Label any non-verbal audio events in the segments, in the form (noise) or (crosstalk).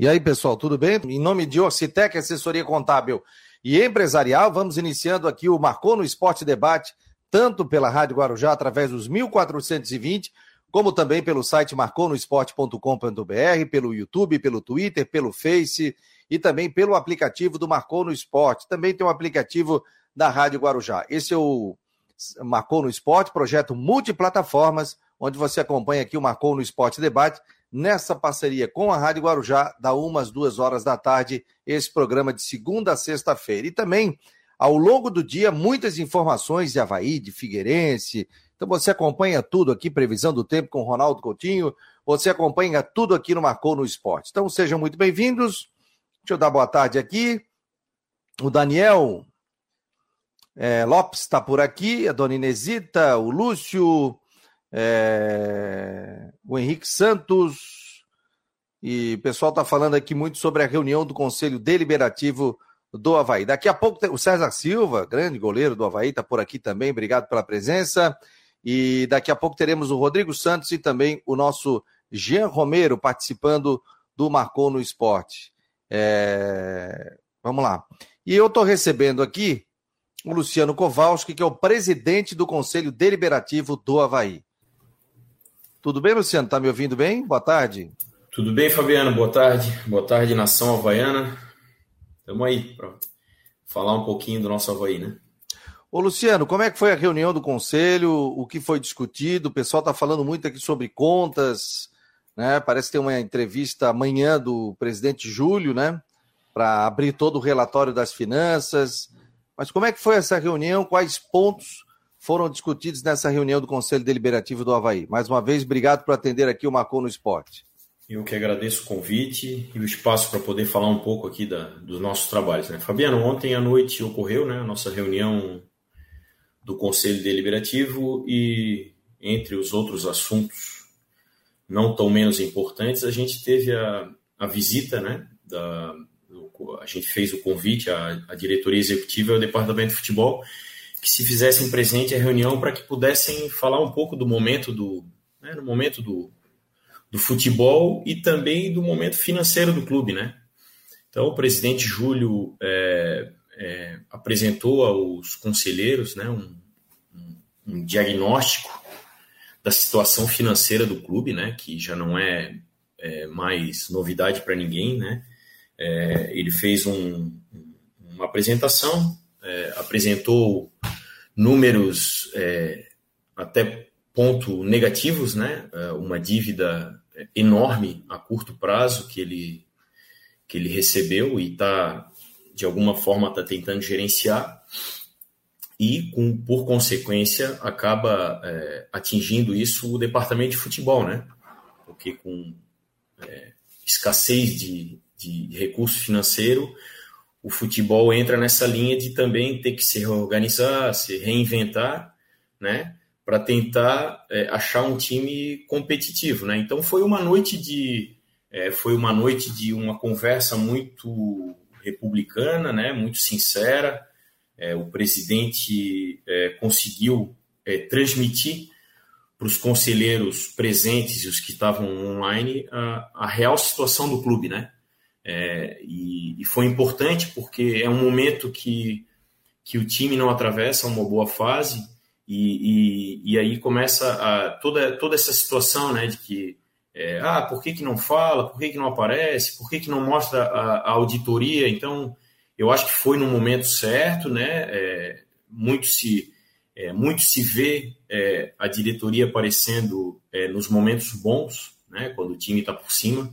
E aí, pessoal, tudo bem? Em nome de Orcitec, assessoria contábil e empresarial, vamos iniciando aqui o Marcou no Esporte Debate, tanto pela Rádio Guarujá, através dos 1420, como também pelo site marconosport.com.br, pelo YouTube, pelo Twitter, pelo Face e também pelo aplicativo do Marcou no Esporte. Também tem um aplicativo da Rádio Guarujá. Esse é o Marcou no Esporte, projeto multiplataformas, onde você acompanha aqui o Marcou no Esporte Debate nessa parceria com a Rádio Guarujá, da umas duas horas da tarde, esse programa de segunda a sexta-feira. E também, ao longo do dia, muitas informações de Havaí, de Figueirense. Então você acompanha tudo aqui, previsão do tempo com Ronaldo Coutinho. Você acompanha tudo aqui no Marcou no Esporte. Então sejam muito bem-vindos. Deixa eu dar boa tarde aqui. O Daniel é, Lopes está por aqui, a dona Inesita, o Lúcio, é, o Henrique Santos, e o pessoal está falando aqui muito sobre a reunião do Conselho Deliberativo do Havaí. Daqui a pouco o César Silva, grande goleiro do Havaí, está por aqui também, obrigado pela presença. E daqui a pouco teremos o Rodrigo Santos e também o nosso Jean Romero participando do Marcou no Esporte. É... Vamos lá. E eu estou recebendo aqui o Luciano Kowalski, que é o presidente do Conselho Deliberativo do Havaí. Tudo bem, Luciano? Está me ouvindo bem? Boa tarde. Tudo bem, Fabiano? Boa tarde. Boa tarde, nação havaiana. Estamos aí para falar um pouquinho do nosso Havaí, né? Ô, Luciano, como é que foi a reunião do Conselho? O que foi discutido? O pessoal está falando muito aqui sobre contas, né? Parece que tem uma entrevista amanhã do presidente Júlio, né? Para abrir todo o relatório das finanças. Mas como é que foi essa reunião? Quais pontos foram discutidos nessa reunião do Conselho Deliberativo do Havaí. Mais uma vez, obrigado por atender aqui o Marcou no Esporte. Eu que agradeço o convite e o espaço para poder falar um pouco aqui da, dos nossos trabalhos. Né? Fabiano, ontem à noite ocorreu né, a nossa reunião do Conselho Deliberativo e, entre os outros assuntos não tão menos importantes, a gente teve a, a visita, né, da, a gente fez o convite à, à diretoria executiva e ao departamento de futebol que se fizessem presente à reunião para que pudessem falar um pouco do momento do, né, no momento do, do futebol e também do momento financeiro do clube, né? Então, o presidente Júlio é, é, apresentou aos conselheiros né, um, um, diagnóstico da situação financeira do clube, né, que já não é, é mais novidade para ninguém. Né? É, ele fez um, uma apresentação é, apresentou números é, até ponto negativos, né? É, uma dívida enorme a curto prazo que ele que ele recebeu e está de alguma forma está tentando gerenciar e com, por consequência acaba é, atingindo isso o departamento de futebol, né? Porque com é, escassez de, de recurso financeiro o futebol entra nessa linha de também ter que se reorganizar, se reinventar, né, para tentar é, achar um time competitivo, né? Então foi uma noite de é, foi uma noite de uma conversa muito republicana, né, muito sincera. É, o presidente é, conseguiu é, transmitir para os conselheiros presentes e os que estavam online a, a real situação do clube, né? É, e, e, foi importante porque é um momento que, que o time não atravessa uma boa fase e, e, e aí começa a, toda, toda essa situação né, de que é, ah, por que, que não fala, por que, que não aparece, por que, que não mostra a, a auditoria? Então, eu acho que foi no momento certo, né? É, muito se é, muito se vê é, a diretoria aparecendo é, nos momentos bons, né? Quando o time está por cima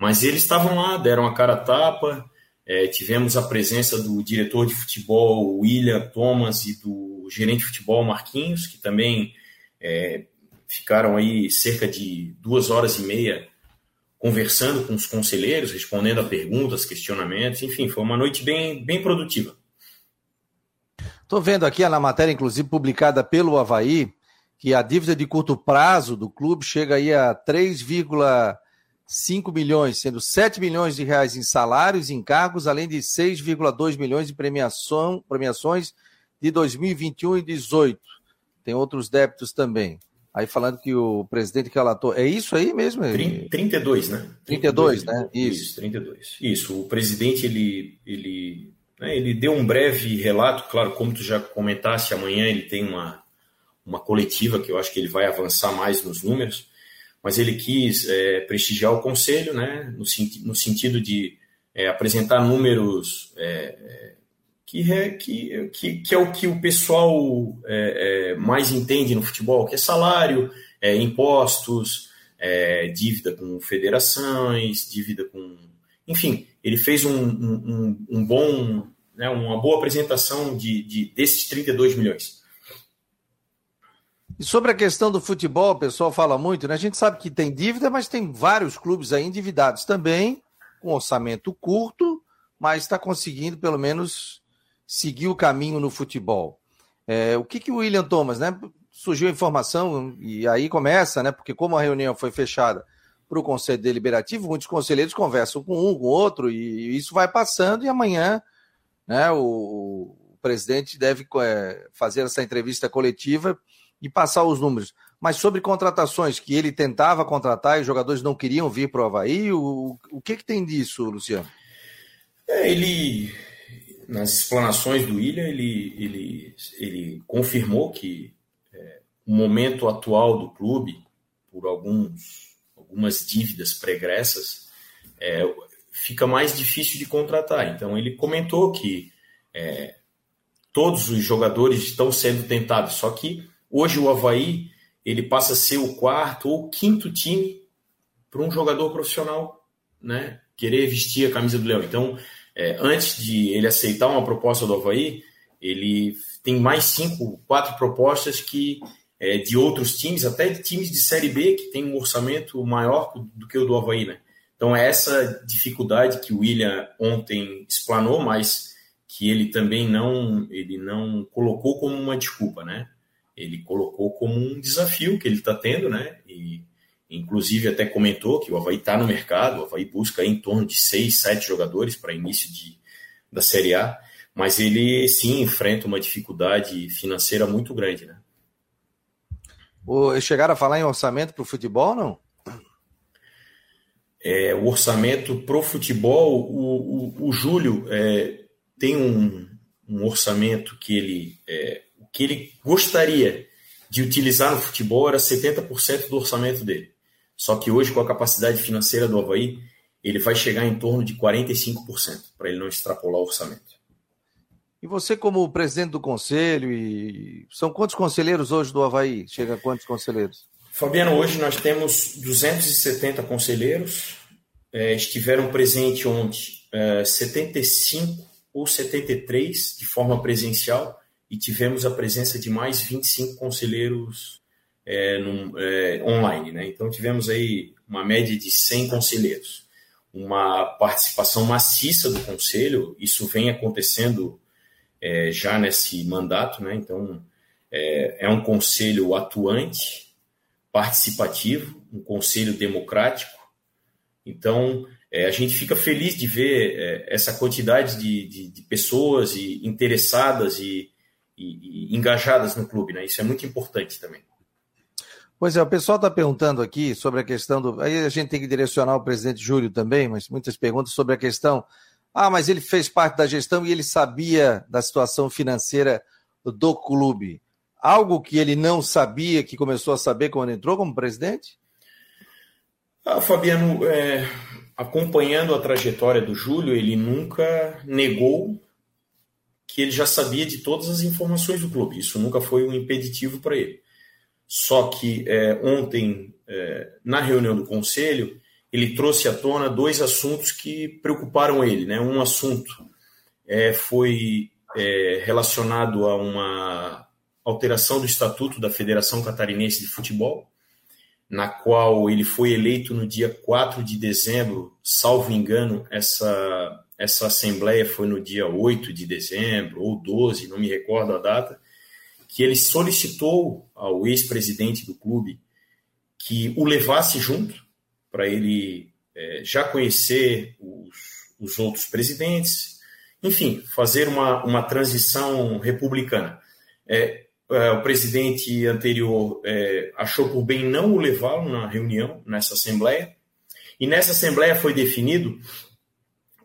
mas eles estavam lá, deram a cara a tapa. É, tivemos a presença do diretor de futebol William Thomas e do gerente de futebol Marquinhos, que também é, ficaram aí cerca de duas horas e meia conversando com os conselheiros, respondendo a perguntas, questionamentos, enfim, foi uma noite bem, bem produtiva. Estou vendo aqui na matéria, inclusive publicada pelo Havaí, que a dívida de curto prazo do clube chega aí a 3, 5 milhões, sendo 7 milhões de reais em salários e encargos, além de 6,2 milhões de premiação, premiações de 2021 e 2018. Tem outros débitos também. Aí falando que o presidente relatou. É isso aí mesmo? 32, né? 32, 32 né? Isso. isso, 32. Isso. O presidente ele, ele, né, ele deu um breve relato, claro, como tu já comentaste, amanhã ele tem uma, uma coletiva que eu acho que ele vai avançar mais nos números, mas ele quis é, prestigiar o conselho, né, no, no sentido de é, apresentar números é, que, que, que, que, é o que o pessoal é, é, mais entende no futebol, que é salário, é, impostos, é, dívida com federações, dívida com. Enfim, ele fez um, um, um bom, né, uma boa apresentação de, de, desses 32 milhões. E sobre a questão do futebol, o pessoal fala muito, né? A gente sabe que tem dívida, mas tem vários clubes aí endividados também, com orçamento curto, mas está conseguindo pelo menos seguir o caminho no futebol. É, o que, que o William Thomas, né? Surgiu a informação e aí começa, né? Porque como a reunião foi fechada para o Conselho Deliberativo, muitos conselheiros conversam com um, com outro, e isso vai passando, e amanhã né, o, o presidente deve é, fazer essa entrevista coletiva e passar os números. Mas sobre contratações que ele tentava contratar e os jogadores não queriam vir para o Havaí, o, o que, que tem disso, Luciano? É, ele nas explanações do William, ele, ele, ele confirmou que é, o momento atual do clube, por alguns, algumas dívidas pregressas, é, fica mais difícil de contratar. Então, ele comentou que é, todos os jogadores estão sendo tentados, só que hoje o Havaí ele passa a ser o quarto ou quinto time para um jogador profissional né, querer vestir a camisa do Leão. Então, é, antes de ele aceitar uma proposta do Havaí, ele tem mais cinco, quatro propostas que é, de outros times, até de times de Série B, que tem um orçamento maior do que o do Havaí, né? Então é essa dificuldade que o William ontem explanou, mas que ele também não, ele não colocou como uma desculpa, né? Ele colocou como um desafio que ele está tendo, né? E Inclusive, até comentou que o Havaí está no mercado, o Havaí busca em torno de seis, sete jogadores para início de, da Série A, mas ele sim enfrenta uma dificuldade financeira muito grande. Né? O, chegaram a falar em orçamento para o futebol não? É, o orçamento para o futebol, o, o, Júlio é, tem um, um, orçamento que ele, é, que ele gostaria de utilizar no futebol era 70% do orçamento dele. Só que hoje, com a capacidade financeira do Havaí, ele vai chegar em torno de 45%, para ele não extrapolar o orçamento. E você, como presidente do conselho, e são quantos conselheiros hoje do Havaí? Chega a quantos conselheiros? Fabiano, hoje nós temos 270 conselheiros, é, estiveram presentes ontem é, 75 ou 73 de forma presencial e tivemos a presença de mais 25 conselheiros é, num, é, online. Né? Então, tivemos aí uma média de 100 conselheiros, uma participação maciça do conselho, isso vem acontecendo é, já nesse mandato, né? então é, é um conselho atuante, participativo, um conselho democrático, então é, a gente fica feliz de ver é, essa quantidade de, de, de pessoas e interessadas e, e, e, engajadas no clube, né? Isso é muito importante também. Pois é, o pessoal está perguntando aqui sobre a questão do. Aí a gente tem que direcionar o presidente Júlio também, mas muitas perguntas sobre a questão. Ah, mas ele fez parte da gestão e ele sabia da situação financeira do clube. Algo que ele não sabia, que começou a saber quando entrou como presidente? Ah, Fabiano, é, acompanhando a trajetória do Júlio, ele nunca negou que ele já sabia de todas as informações do clube. Isso nunca foi um impeditivo para ele. Só que é, ontem, é, na reunião do conselho, ele trouxe à tona dois assuntos que preocuparam ele. Né? Um assunto é, foi é, relacionado a uma alteração do estatuto da Federação Catarinense de Futebol, na qual ele foi eleito no dia 4 de dezembro, salvo engano, essa, essa assembleia foi no dia 8 de dezembro ou 12, não me recordo a data que ele solicitou ao ex-presidente do clube que o levasse junto, para ele é, já conhecer os, os, outros presidentes, enfim, fazer uma, uma transição republicana. É, é, o presidente anterior é, achou por bem não o levá-lo na reunião, nessa assembleia, e nessa assembleia foi definido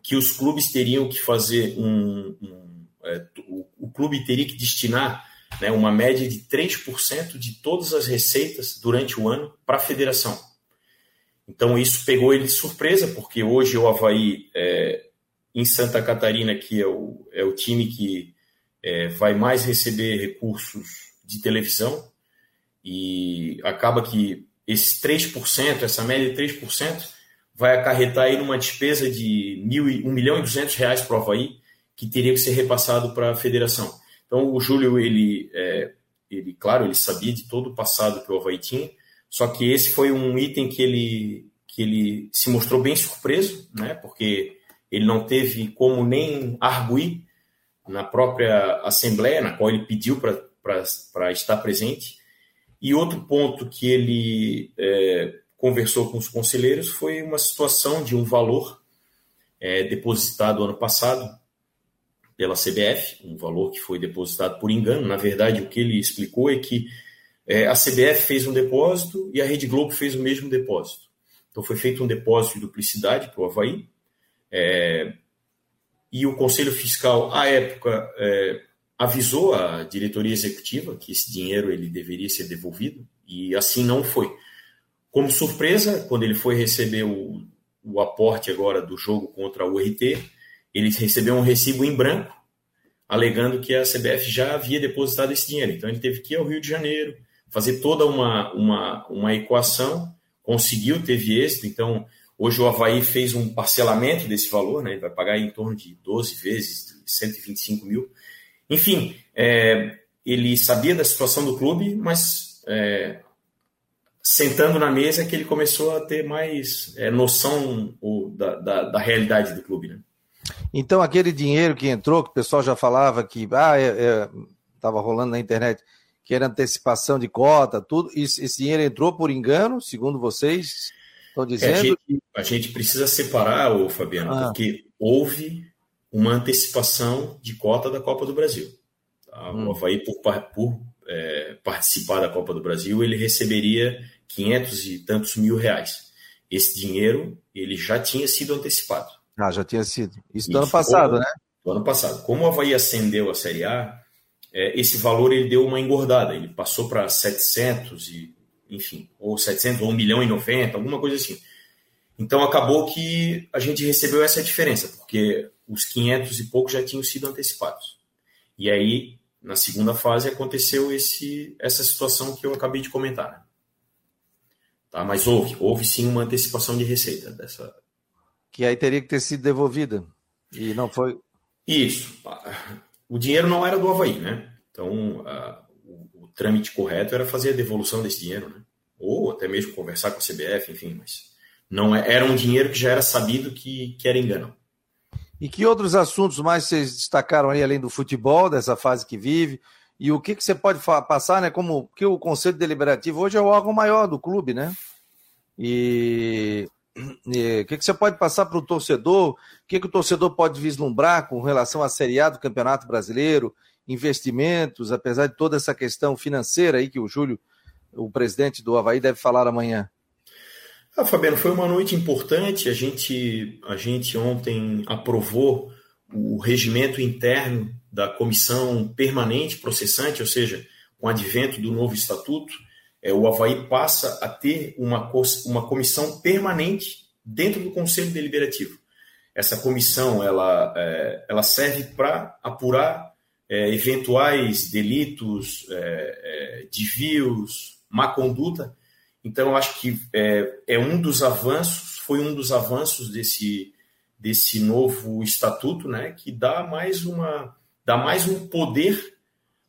que os clubes teriam que fazer um. um é, o, o, clube teria que destinar né, uma média de 3% de todas as receitas durante o ano para a federação. Então isso pegou ele de surpresa, porque hoje o Havaí, é, em Santa Catarina, que é o, é o time que é, vai mais receber recursos de televisão, e acaba que esses 3%, essa média de 3%, vai acarretar aí numa despesa de mil, 1 milhão e 200 reais para o Havaí, que teria que ser repassado para a federação. Então o Júlio, ele, é, ele, claro, ele sabia de todo o passado que o Havaí tinha, só que esse foi um item que ele, que ele se mostrou bem surpreso, né, porque ele não teve como nem arguir na própria Assembleia, na qual ele pediu para estar presente. E outro ponto que ele é, conversou com os conselheiros foi uma situação de um valor é, depositado ano passado pela CBF, um valor que foi depositado por engano. Na verdade, o que ele explicou é que é, a CBF fez um depósito e a Rede Globo fez o mesmo depósito. Então foi feito um depósito de duplicidade para o Havaí. É, e o Conselho Fiscal, à época, é, avisou a diretoria executiva que esse dinheiro ele deveria ser devolvido, e assim não foi. Como surpresa, quando ele foi receber o, o aporte agora do jogo contra o RT, ele recebeu um recibo em branco, alegando que a CBF já havia depositado esse dinheiro. Então ele teve que ir ao Rio de Janeiro, fazer toda uma, uma, uma equação, conseguiu, teve êxito. Então hoje o Havaí fez um parcelamento desse valor, né? ele vai pagar em torno de 12 vezes 125 mil. Enfim, é, ele sabia da situação do clube, mas é, sentando na mesa é que ele começou a ter mais é, noção o, da, da, da, realidade do clube. Né? Então, aquele dinheiro que entrou, que o pessoal já falava que ah, estava é, é, rolando na internet, que era antecipação de cota, tudo, esse, esse dinheiro entrou por engano, segundo vocês estão dizendo? É, a, gente, a, gente, precisa separar, ô, Fabiano, ah. porque houve uma antecipação de cota da Copa do Brasil. Tá? Hum. O Havaí, por, por é, participar da Copa do Brasil, ele receberia 500 e tantos mil reais. Esse dinheiro ele já tinha sido antecipado. Ah, já tinha sido. Isso do ano passado, como, né? Do ano passado. Como o Havaí ascendeu a Série A, é, esse valor ele deu uma engordada. Ele passou para 700 e, enfim, ou 700 ou 1 milhão e 90, alguma coisa assim. Então acabou que a gente recebeu essa diferença, porque os 500 e pouco já tinham sido antecipados. E aí, na segunda fase, aconteceu esse, essa situação que eu acabei de comentar. Né? Tá? Mas houve, houve sim uma antecipação de receita dessa. Que aí teria que ter sido devolvida. E não foi. Isso. O dinheiro não era do Havaí, né? Então, a, o, o, trâmite correto era fazer a devolução desse dinheiro, né? Ou até mesmo conversar com a CBF, enfim, mas não é, era um dinheiro que já era sabido que, que era engano. E que outros assuntos mais vocês destacaram aí, além do futebol, dessa fase que vive? E o que, que você pode passar, né? Como que o Conselho Deliberativo hoje é o órgão maior do clube, né? E, o que, que você pode passar para o torcedor? O que, que o torcedor pode vislumbrar com relação à Série A do Campeonato Brasileiro, investimentos, apesar de toda essa questão financeira aí que o Júlio, o presidente do Havaí, deve falar amanhã? Ah, Fabiano, foi uma noite importante. A gente, a gente ontem aprovou o regimento interno da comissão permanente processante, ou seja, com o advento do novo estatuto, é, o Havaí passa a ter uma, uma comissão permanente dentro do Conselho Deliberativo. Essa comissão ela, é, ela serve para apurar é, eventuais delitos, é, é, desvios, má conduta. Então, acho que é, é um dos avanços, foi um dos avanços desse, desse novo estatuto, né, que dá mais uma dá mais um poder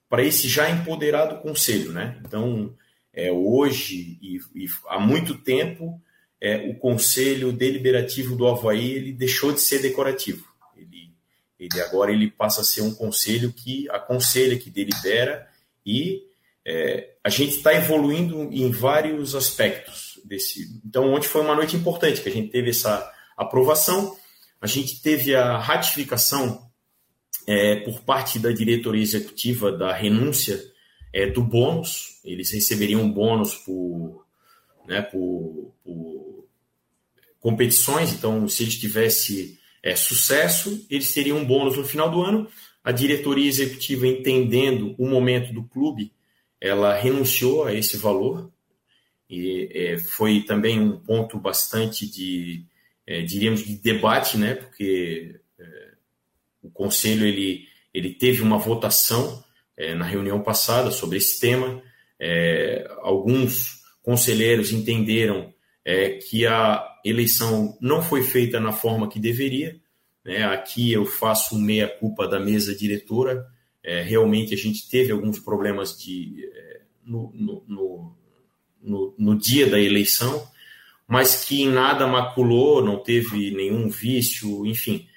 para esse já empoderado conselho, né? Então, é, hoje e, e há muito tempo, é, o conselho deliberativo do Havaí ele deixou de ser decorativo. Ele, ele agora ele passa a ser um conselho que aconselha, que delibera e é, a gente está evoluindo em vários aspectos desse. Então, ontem foi uma noite importante que a gente teve essa aprovação, a gente teve a ratificação é, por parte da diretoria executiva da renúncia é, do bônus, eles receberiam um bônus por, né, por, por competições, então se eles tivessem é, sucesso, eles teriam um bônus no final do ano. A diretoria executiva, entendendo o momento do clube, ela renunciou a esse valor, e é, foi também um ponto bastante de, é, diríamos, de debate, né, porque o conselho ele, ele teve uma votação é, na reunião passada sobre esse tema. É, alguns conselheiros entenderam é, que a eleição não foi feita na forma que deveria. Né? Aqui eu faço meia-culpa da mesa diretora. Realmente a gente teve alguns problemas de, no, no, no, no dia da eleição, mas que em nada maculou, não teve nenhum vício, enfim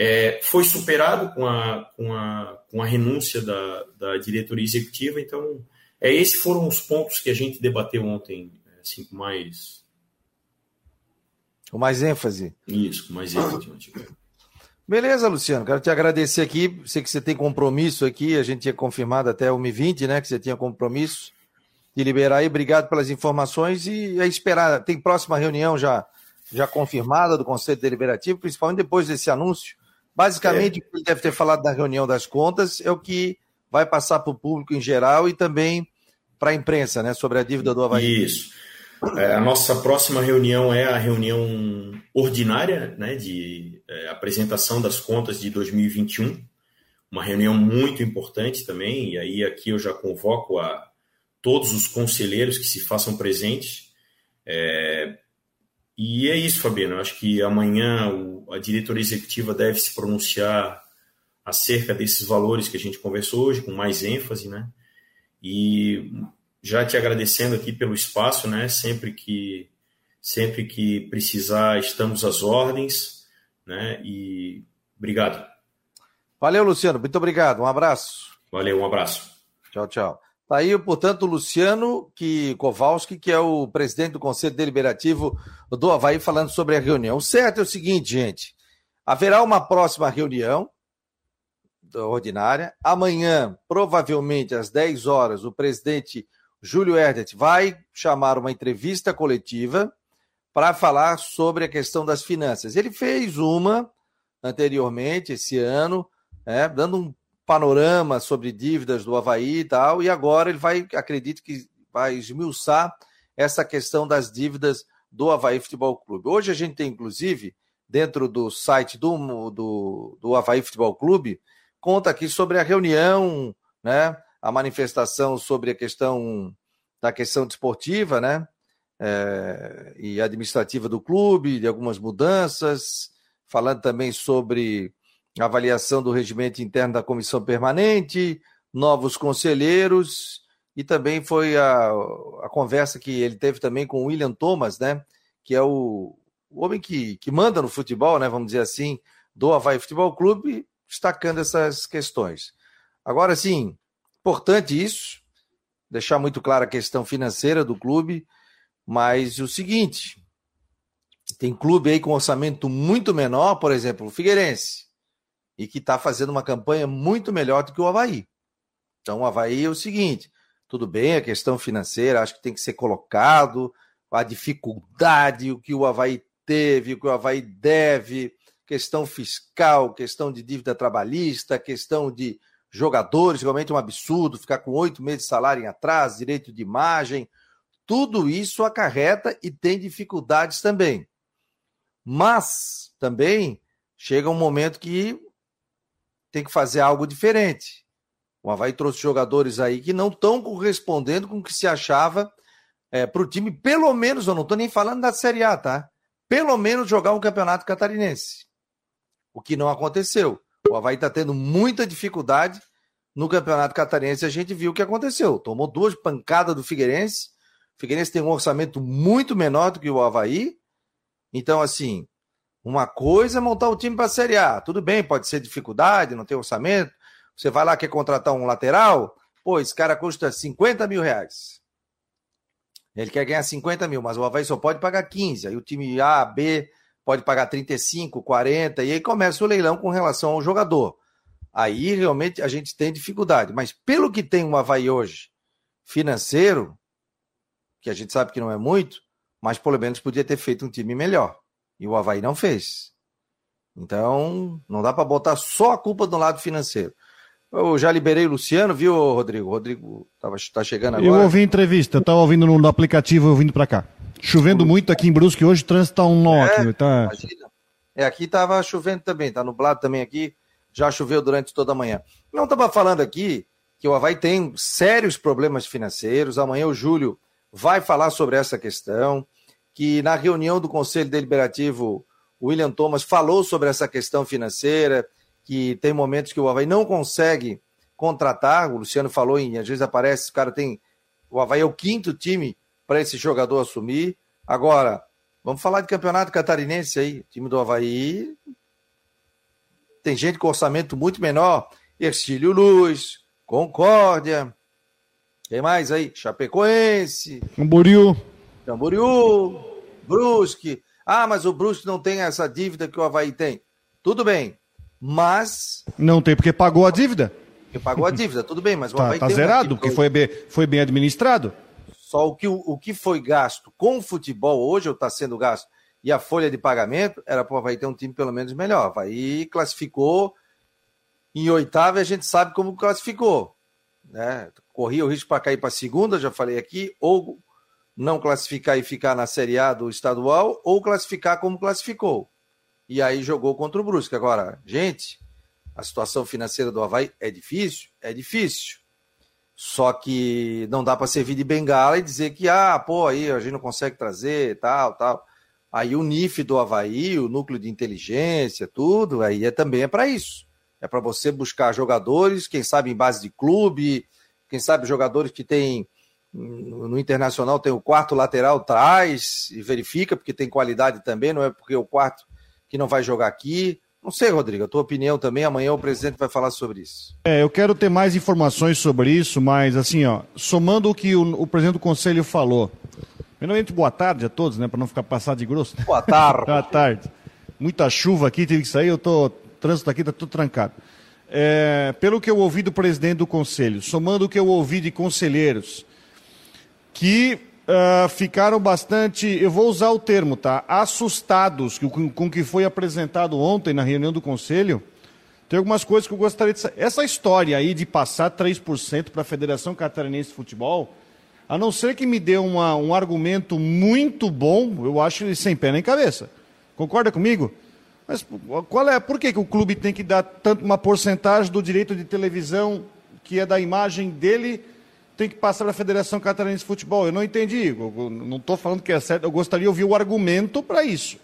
é, foi superado com a, com a, com a renúncia da, da diretoria executiva. Então, é, esses foram os pontos que a gente debateu ontem, assim, com mais. Com mais ênfase. Isso, com mais ênfase. Beleza, Luciano. Quero te agradecer aqui. Sei que você tem compromisso aqui. A gente tinha confirmado até o Mi-20, né? Que você tinha compromisso de liberar aí. Obrigado pelas informações e é esperar. Tem próxima reunião já, já confirmada do Conselho Deliberativo, principalmente depois desse anúncio Basicamente, é. o que ele deve ter falado na reunião das contas é o que vai passar para o público em geral e também para a imprensa, né, sobre a dívida do Havaí. Isso. É, a nossa próxima reunião é a reunião ordinária, né, de é, apresentação das contas de 2021, uma reunião muito importante também, e aí aqui eu já convoco a todos os conselheiros que se façam presentes. É, e é isso, Fabiano. Eu acho que amanhã a diretoria executiva deve se pronunciar acerca desses valores que a gente conversou hoje, com mais ênfase, né? E já te agradecendo aqui pelo espaço, né? Sempre que sempre que precisar, estamos às ordens, né? E obrigado. Valeu, Luciano. Muito obrigado. Um abraço. Valeu, um abraço. Tchau, tchau. Está aí, portanto, o Luciano que, Kowalski, que é o presidente do Conselho Deliberativo do Havaí, falando sobre a reunião. O certo é o seguinte, gente: haverá uma próxima reunião ordinária. Amanhã, provavelmente às 10 horas, o presidente Júlio Herdet vai chamar uma entrevista coletiva para falar sobre a questão das finanças. Ele fez uma anteriormente, esse ano, é, dando um panorama sobre dívidas do Havaí e tal, e agora ele vai, acredito que vai esmiuçar essa questão das dívidas do Havaí Futebol Clube. Hoje a gente tem, inclusive, dentro do site do, do, do Havaí Futebol Clube, conta aqui sobre a reunião, né, a manifestação sobre a questão da questão desportiva, né, é, e administrativa do clube, de algumas mudanças, falando também sobre avaliação do regimento interno da comissão permanente, novos conselheiros, e também foi a, a conversa que ele teve também com o William Thomas, né? Que é o, o homem que, que manda no futebol, né? Vamos dizer assim, do Havaí Futebol Clube, destacando essas questões. Agora, sim, importante isso, deixar muito clara a questão financeira do clube, mas o seguinte, tem clube aí com orçamento muito menor, por exemplo, o Figueirense e que está fazendo uma campanha muito melhor do que o Havaí. Então, o Havaí é o seguinte: tudo bem, a questão financeira, acho que tem que ser colocado, a dificuldade, o que o Havaí teve, o que o Havaí deve, questão fiscal, questão de dívida trabalhista, questão de jogadores, realmente é um absurdo ficar com oito meses de salário em atraso, direito de imagem, tudo isso acarreta e tem dificuldades também. Mas também chega um momento que tem que fazer algo diferente. O Havaí trouxe jogadores aí que não estão correspondendo com o que se achava é, para o time, pelo menos, eu não estou nem falando da Série A, tá? Pelo menos jogar um campeonato catarinense. O que não aconteceu. O Havaí está tendo muita dificuldade no campeonato catarinense. A gente viu o que aconteceu. Tomou duas pancadas do Figueirense. O Figueirense tem um orçamento muito menor do que o Havaí. Então, assim, uma coisa é montar o time para a Série A. Tudo bem, pode ser dificuldade, não tem orçamento. Você vai lá, quer contratar um lateral, pô, esse cara custa 50 mil reais. Ele quer ganhar 50 mil, mas o Havaí só pode pagar 15. Aí o time A, B pode pagar 35, 40, e aí começa o leilão com relação ao jogador. Aí realmente a gente tem dificuldade. Mas pelo que tem o Havaí hoje, financeiro, que a gente sabe que não é muito, mas pelo menos podia ter feito um time melhor. E o Havaí não fez. Então, não dá para botar só a culpa do lado financeiro. Eu já liberei o Luciano, viu, Rodrigo? O Rodrigo tava, tá chegando agora. Eu ouvi a entrevista, estava ouvindo no, no aplicativo, ouvindo para cá. Chovendo muito aqui em Brusque hoje, o trânsito está um nó é, tá... Imagina. É, aqui estava chovendo também, tá nublado também aqui, já choveu durante toda a manhã. Não estava falando aqui que o Havaí tem sérios problemas financeiros, amanhã o Júlio vai falar sobre essa questão, que na reunião do Conselho Deliberativo, o William Thomas falou sobre essa questão financeira, que tem momentos que o Havaí não consegue contratar, o Luciano falou em, às vezes aparece, o cara tem, o Havaí é o quinto time para esse jogador assumir. Agora, vamos falar de campeonato catarinense aí, o time do Havaí tem gente com orçamento muito menor, Ercílio Luz, Concórdia, quem mais aí? Chapecoense. Camboriú. Camboriú, Brusque. Ah, mas o Brusque não tem essa dívida que o Havaí tem. Tudo bem, mas... Não tem porque pagou a dívida. Porque pagou a dívida, tudo bem, mas o tá, Havaí tá zerado, porque foi bem, foi bem administrado. Só o que, o, que foi gasto com o futebol hoje, ou está sendo gasto, e a folha de pagamento, era para o Havaí ter um time pelo menos melhor. O Havaí classificou em oitavo e a gente sabe como classificou. Né? corria o risco para cair para segunda, já falei aqui, ou não classificar e ficar na Série A do estadual, ou classificar como classificou. E aí jogou contra o Brusque. Agora, gente, a situação financeira do Havaí é difícil? É difícil. Só que não dá para servir de bengala e dizer que, ah, pô, aí a gente não consegue trazer, tal, tal. Aí o NIF do Havaí, o núcleo de inteligência, tudo, aí é, também é para isso. É para você buscar jogadores, quem sabe em base de clube, quem sabe jogadores que tem no Internacional tem o quarto lateral traz e verifica, porque tem qualidade também, não é porque o quarto que não vai jogar aqui. Não sei, Rodrigo, a tua opinião também, amanhã o presidente vai falar sobre isso. É, eu quero ter mais informações sobre isso, mas assim, ó, somando o que o, o presidente do conselho falou. Primeiramente, boa tarde a todos, né, para não ficar passado de grosso. Boa tarde. (laughs) boa tarde. Muita chuva aqui, tive que sair, eu tô, o trânsito aqui tá tudo trancado é, pelo que eu ouvi do presidente do conselho, somando o que eu ouvi de conselheiros, que uh, ficaram bastante, eu vou usar o termo, tá? Assustados com, o que foi apresentado ontem na reunião do conselho. Tem algumas coisas que eu gostaria de saber. Essa história aí de passar 3% para a Federação Catarinense de Futebol, a não ser que me dê uma, um argumento muito bom, eu acho ele sem pé nem cabeça. Concorda comigo? Mas qual é, por que, que o clube tem que dar tanto uma porcentagem do direito de televisão que é da imagem dele tem que passar para a Federação Catarinense de Futebol? Eu não entendi. Eu não estou falando que é certo. Eu gostaria de ouvir o argumento para isso.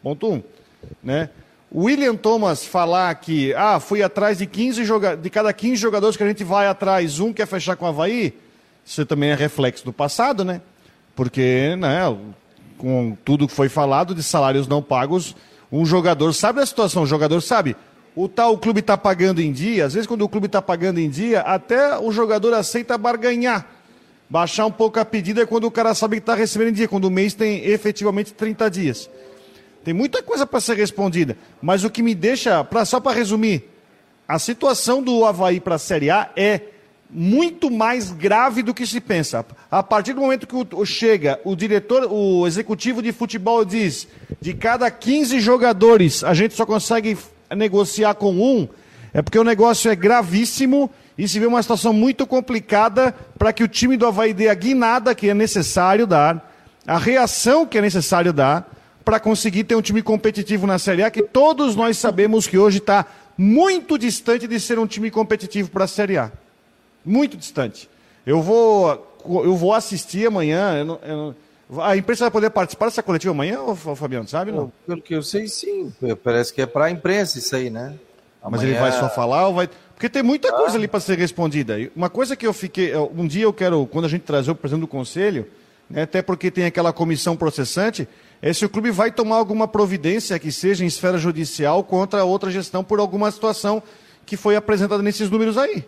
Ponto um. Né? William Thomas falar que ah, fui atrás de 15 joga de cada 15 jogadores que a gente vai atrás, um quer fechar com o Havaí, isso também é reflexo do passado, né? Porque, né, com tudo que foi falado de salários não pagos, um jogador sabe a situação, o jogador sabe. O tal clube está pagando em dia, às vezes quando o clube está pagando em dia, até o jogador aceita barganhar. Baixar um pouco a pedida é quando o cara sabe que está recebendo em dia, quando o mês tem efetivamente 30 dias. Tem muita coisa para ser respondida. Mas o que me deixa, pra, só para resumir, a situação do Havaí para a Série A é muito mais grave do que se pensa. A partir do momento que o, chega o diretor, o executivo de futebol diz, de cada 15 jogadores a gente só consegue negociar com um, é porque o negócio é gravíssimo e se vê uma situação muito complicada para que o time do Havaí dê a guinada que é necessário dar, a reação que é necessário dar para conseguir ter um time competitivo na Série A, que todos nós sabemos que hoje está muito distante de ser um time competitivo para a Série A muito distante. Eu vou, eu vou assistir amanhã. Eu não, eu não, a imprensa vai poder participar dessa coletiva amanhã, ou, Fabiano, sabe? Não? Pelo que eu sei, sim. Parece que é para a imprensa isso aí, né? Amanhã... Mas ele vai só falar ou vai. Porque tem muita ah. coisa ali para ser respondida. Uma coisa que eu fiquei. Um dia eu quero, quando a gente trazer o presidente do conselho, né, até porque tem aquela comissão processante, é se o clube vai tomar alguma providência que seja em esfera judicial contra outra gestão por alguma situação que foi apresentada nesses números aí.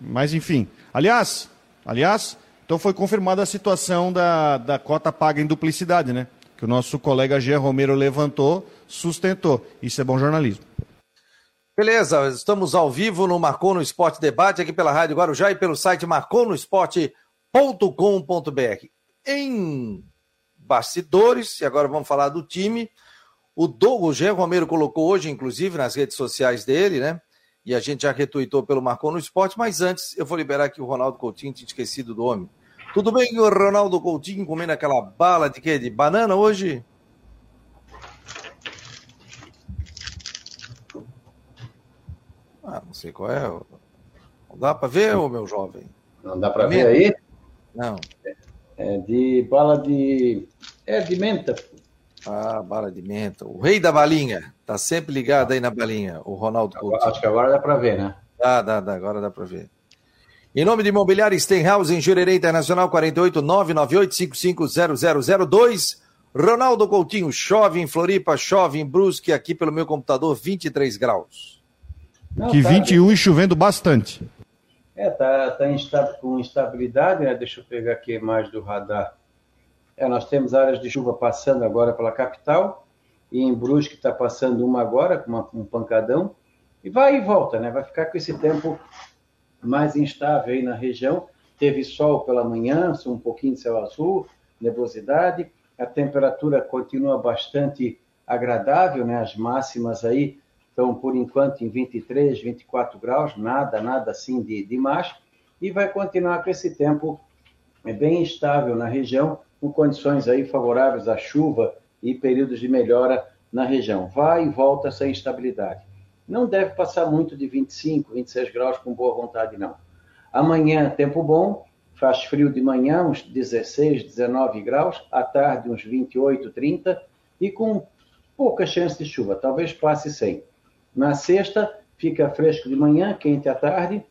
Mas enfim. Aliás, aliás, então foi confirmada a situação da, da cota paga em duplicidade, né? Que o nosso colega Jean Romero levantou, sustentou. Isso é bom jornalismo. Beleza, estamos ao vivo no Marcou no Esporte Debate, aqui pela Rádio Guarujá e pelo site marconosport.com.br. Em bastidores, e agora vamos falar do time, o Douglas. Romero colocou hoje, inclusive, nas redes sociais dele, né? E a gente já retuitou pelo Marcou no Esporte, mas antes eu vou liberar aqui o Ronaldo Coutinho, tinha esquecido do homem. Tudo bem, o Ronaldo Coutinho comendo aquela bala de quê? De banana hoje? Ah, não sei qual é. Não dá para ver, ô meu jovem? Não dá para ver aí? Não. É de bala de. É de menta. Ah, bala de menta. O rei da balinha. Tá sempre ligado aí na balinha, o Ronaldo Coutinho. Acho que agora dá para ver, né? Dá, dá, dá. Agora dá para ver. Em nome de Imobiliário Stenhouse, em Jurerê Internacional, 48 998 Ronaldo Coutinho, chove em Floripa, chove em Brusque, aqui pelo meu computador, 23 graus. Não, que tá, 21 e chovendo bastante. É, tá, tá instável, com instabilidade, né? Deixa eu pegar aqui mais do radar. É, nós temos áreas de chuva passando agora pela capital, e em Brusque está passando uma agora, com um pancadão, e vai e volta, né? Vai ficar com esse tempo mais instável aí na região. Teve sol pela manhã, um pouquinho de céu azul, nebulosidade, a temperatura continua bastante agradável, né? As máximas aí estão por enquanto em 23, 24 graus, nada, nada assim de, de mais, e vai continuar com esse tempo é bem estável na região, com condições aí favoráveis à chuva e períodos de melhora na região. Vai e volta essa instabilidade. Não deve passar muito de 25, 26 graus com boa vontade, não. Amanhã, tempo bom, faz frio de manhã, uns 16, 19 graus, à tarde, uns 28, 30, e com pouca chance de chuva, talvez passe 100. Na sexta, fica fresco de manhã, quente à tarde,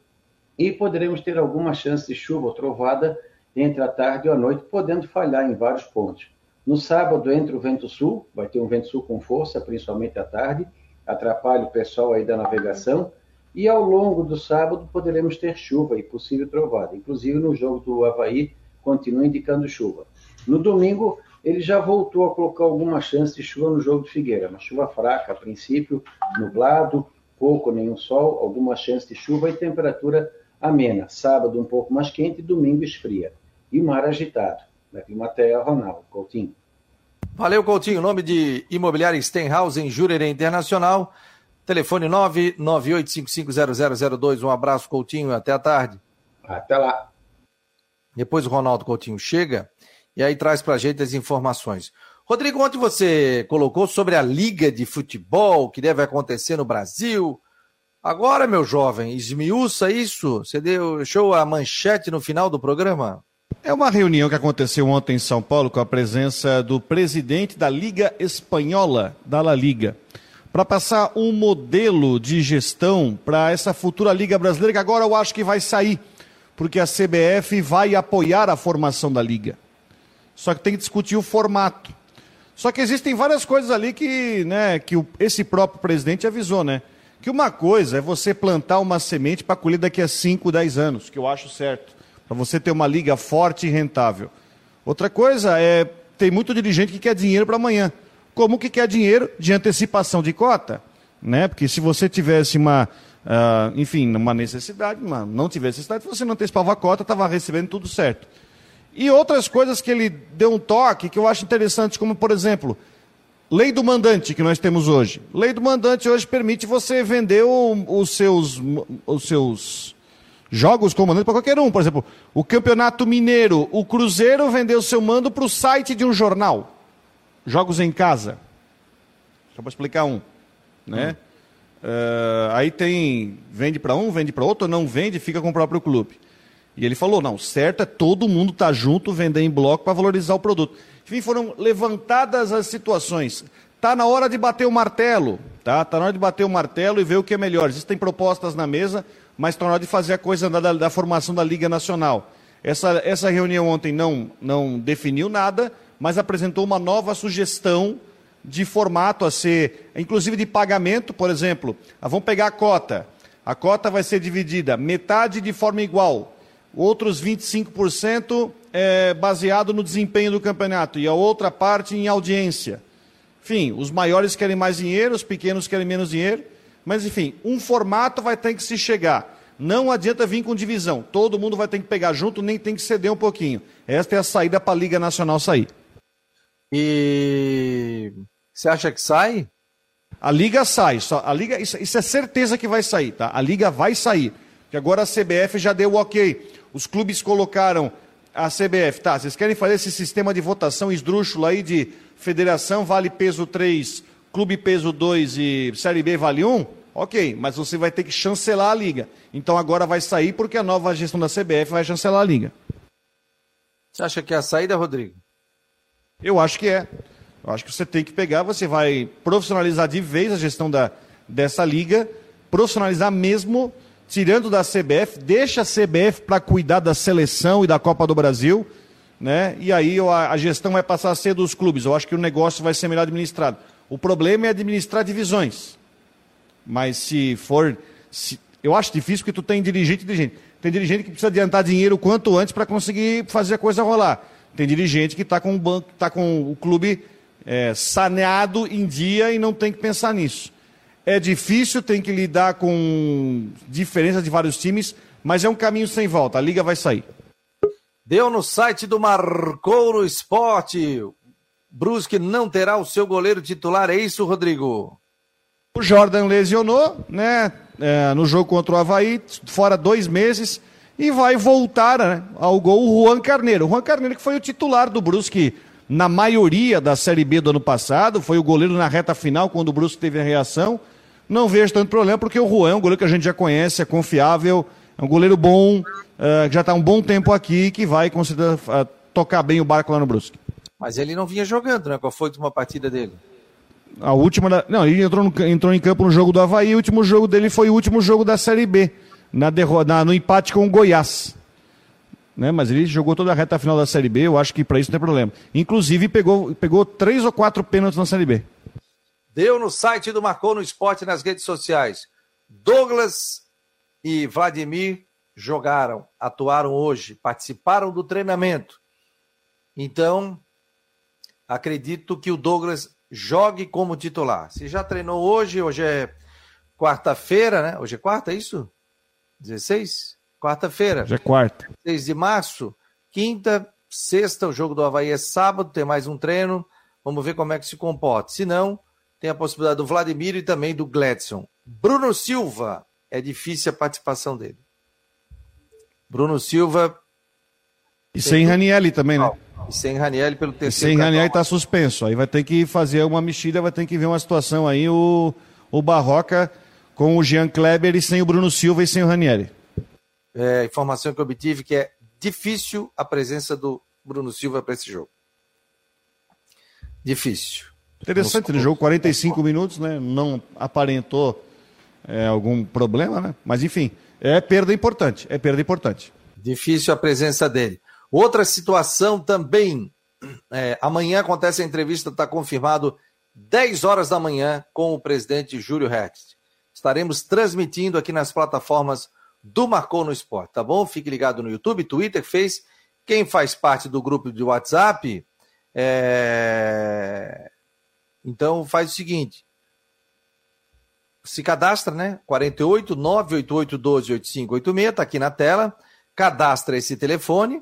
e poderemos ter alguma chance de chuva ou trovada entre a tarde e a noite, podendo falhar em vários pontos. No sábado, entra o vento sul, vai ter um vento sul com força, principalmente à tarde, atrapalha o pessoal aí da navegação, e ao longo do sábado poderemos ter chuva e possível trovada. Inclusive no jogo do Havaí, continua indicando chuva. No domingo, ele já voltou a colocar alguma chance de chuva no jogo de Figueira, uma chuva fraca a princípio, nublado, pouco nenhum sol, alguma chance de chuva e temperatura amena. Sábado um pouco mais quente, domingo esfria. E o mar agitado. Da Climatea, Ronaldo Coutinho. Valeu, Coutinho. Nome de Imobiliária Stenhouse em Jurerê Internacional. Telefone 998550002. Um abraço, Coutinho. Até a tarde. Até lá. Depois o Ronaldo Coutinho chega e aí traz para a gente as informações. Rodrigo, ontem você colocou sobre a Liga de Futebol que deve acontecer no Brasil. Agora, meu jovem, esmiuça isso. Você deu show a manchete no final do programa? É uma reunião que aconteceu ontem em São Paulo com a presença do presidente da Liga Espanhola, da La Liga, para passar um modelo de gestão para essa futura Liga Brasileira, que agora eu acho que vai sair, porque a CBF vai apoiar a formação da Liga. Só que tem que discutir o formato. Só que existem várias coisas ali que, né, que o, esse próprio presidente avisou, né? Que uma coisa é você plantar uma semente para colher daqui a 5, 10 anos, que eu acho certo. Para você ter uma liga forte e rentável. Outra coisa é, tem muito dirigente que quer dinheiro para amanhã. Como que quer dinheiro de antecipação de cota? Né? Porque se você tivesse uma, uh, enfim, uma necessidade, uma, não tivesse necessidade, você não antecipava a cota, estava recebendo tudo certo. E outras coisas que ele deu um toque que eu acho interessante, como por exemplo, lei do mandante que nós temos hoje. Lei do mandante hoje permite você vender o, os, seus, os seus jogos com mandante para qualquer um. Por exemplo, o Campeonato Mineiro, o Cruzeiro vendeu seu mando para o site de um jornal. Jogos em casa. Só para explicar um. Né? Hum. Uh, aí tem, vende para um, vende para outro, não vende, fica com o próprio clube. E ele falou: não, certo é todo mundo estar tá junto, vender em bloco para valorizar o produto. Enfim, foram levantadas as situações. Está na hora de bater o martelo, tá? Está na hora de bater o martelo e ver o que é melhor. Existem propostas na mesa, mas hora de fazer a coisa da, da, da, formação da Liga Nacional. Essa, essa reunião ontem não, não definiu nada, mas apresentou uma nova sugestão de formato a ser, inclusive de pagamento, por exemplo. Ah, vamos pegar a cota. A cota vai ser dividida metade de forma igual, outros 25% é baseado no desempenho do campeonato e a outra parte em audiência. Enfim, os maiores querem mais dinheiro, os pequenos querem menos dinheiro, Mas enfim, um formato vai ter que se chegar. Não adianta vir com divisão. Todo mundo vai ter que pegar junto, nem tem que ceder um pouquinho. Esta é a saída para a Liga Nacional sair. E você acha que sai? A liga sai, só a liga isso, isso, é certeza que vai sair, tá? A liga vai sair, que agora a CBF já deu o ok. Os clubes colocaram a CBF, tá? Vocês querem fazer esse sistema de votação esdrúxulo aí de federação vale peso 3, clube peso 2 e série B vale 1? Ok, mas você vai ter que chancelar a liga. Então agora vai sair porque a nova gestão da CBF vai chancelar a liga. Você acha que é a saída, Rodrigo? Eu acho que é. Eu acho que você tem que pegar, você vai profissionalizar de vez a gestão da, dessa liga, profissionalizar mesmo, tirando da CBF, deixa a CBF para cuidar da seleção e da Copa do Brasil, né? E aí a, a gestão vai passar a ser dos clubes. Eu acho que o negócio vai ser melhor administrado. O problema é administrar divisões. Mas se for. Se, eu acho difícil porque tu tem dirigente e dirigente. Tem dirigente que precisa adiantar dinheiro quanto antes para conseguir fazer a coisa rolar. Tem dirigente que está com o banco, está com o clube é, saneado em dia e não tem que pensar nisso. É difícil, tem que lidar com diferença de vários times, mas é um caminho sem volta. A liga vai sair. Deu no site do Marcou no Esporte. Brusque não terá o seu goleiro titular, é isso, Rodrigo? O Jordan lesionou, né? É, no jogo contra o Havaí, fora dois meses e vai voltar né, ao gol o Juan Carneiro. O Juan Carneiro que foi o titular do Brusque na maioria da Série B do ano passado, foi o goleiro na reta final quando o Brusque teve a reação. Não vejo tanto problema porque o Juan é um goleiro que a gente já conhece, é confiável, é um goleiro bom, uh, que já está um bom tempo aqui que vai conseguir uh, tocar bem o barco lá no Brusque. Mas ele não vinha jogando, né? Qual foi a última partida dele? A última. Não, ele entrou, no, entrou em campo no jogo do Havaí, o último jogo dele foi o último jogo da Série B na derrota, no empate com o Goiás. Né? Mas ele jogou toda a reta final da Série B, eu acho que para isso não tem problema. Inclusive pegou, pegou três ou quatro pênaltis na Série B. Deu no site do Marcou no Esporte nas redes sociais. Douglas e Vladimir jogaram, atuaram hoje, participaram do treinamento. Então, acredito que o Douglas jogue como titular. Se já treinou hoje, hoje é quarta-feira, né? Hoje é quarta, é isso? 16? Quarta-feira. Já é quarta. 6 de março. Quinta, sexta, o jogo do Havaí é sábado, tem mais um treino. Vamos ver como é que se comporta. Se não, tem a possibilidade do Vladimir e também do Gladson. Bruno Silva, é difícil a participação dele. Bruno Silva. E sem Ranielli também, né? E sem Ranielli pelo terceiro. E sem Ranielli está suspenso. Aí vai ter que fazer uma mexida, vai ter que ver uma situação aí. O, o Barroca com o Jean Kleber e sem o Bruno Silva e sem o Ranieri. É, informação que eu obtive que é difícil a presença do Bruno Silva para esse jogo. Difícil. Interessante, ele jogou 45 minutos, né? Não aparentou é, algum problema, né? Mas enfim, é perda importante. É perda importante. Difícil a presença dele. Outra situação também. É, amanhã acontece a entrevista, está confirmado 10 horas da manhã com o presidente Júlio Hertz estaremos transmitindo aqui nas plataformas do Marcou no Esporte, tá bom? Fique ligado no YouTube, Twitter, Face. Quem faz parte do grupo de WhatsApp, é... então faz o seguinte: se cadastra, né? 48 988 12 8586, tá aqui na tela. Cadastra esse telefone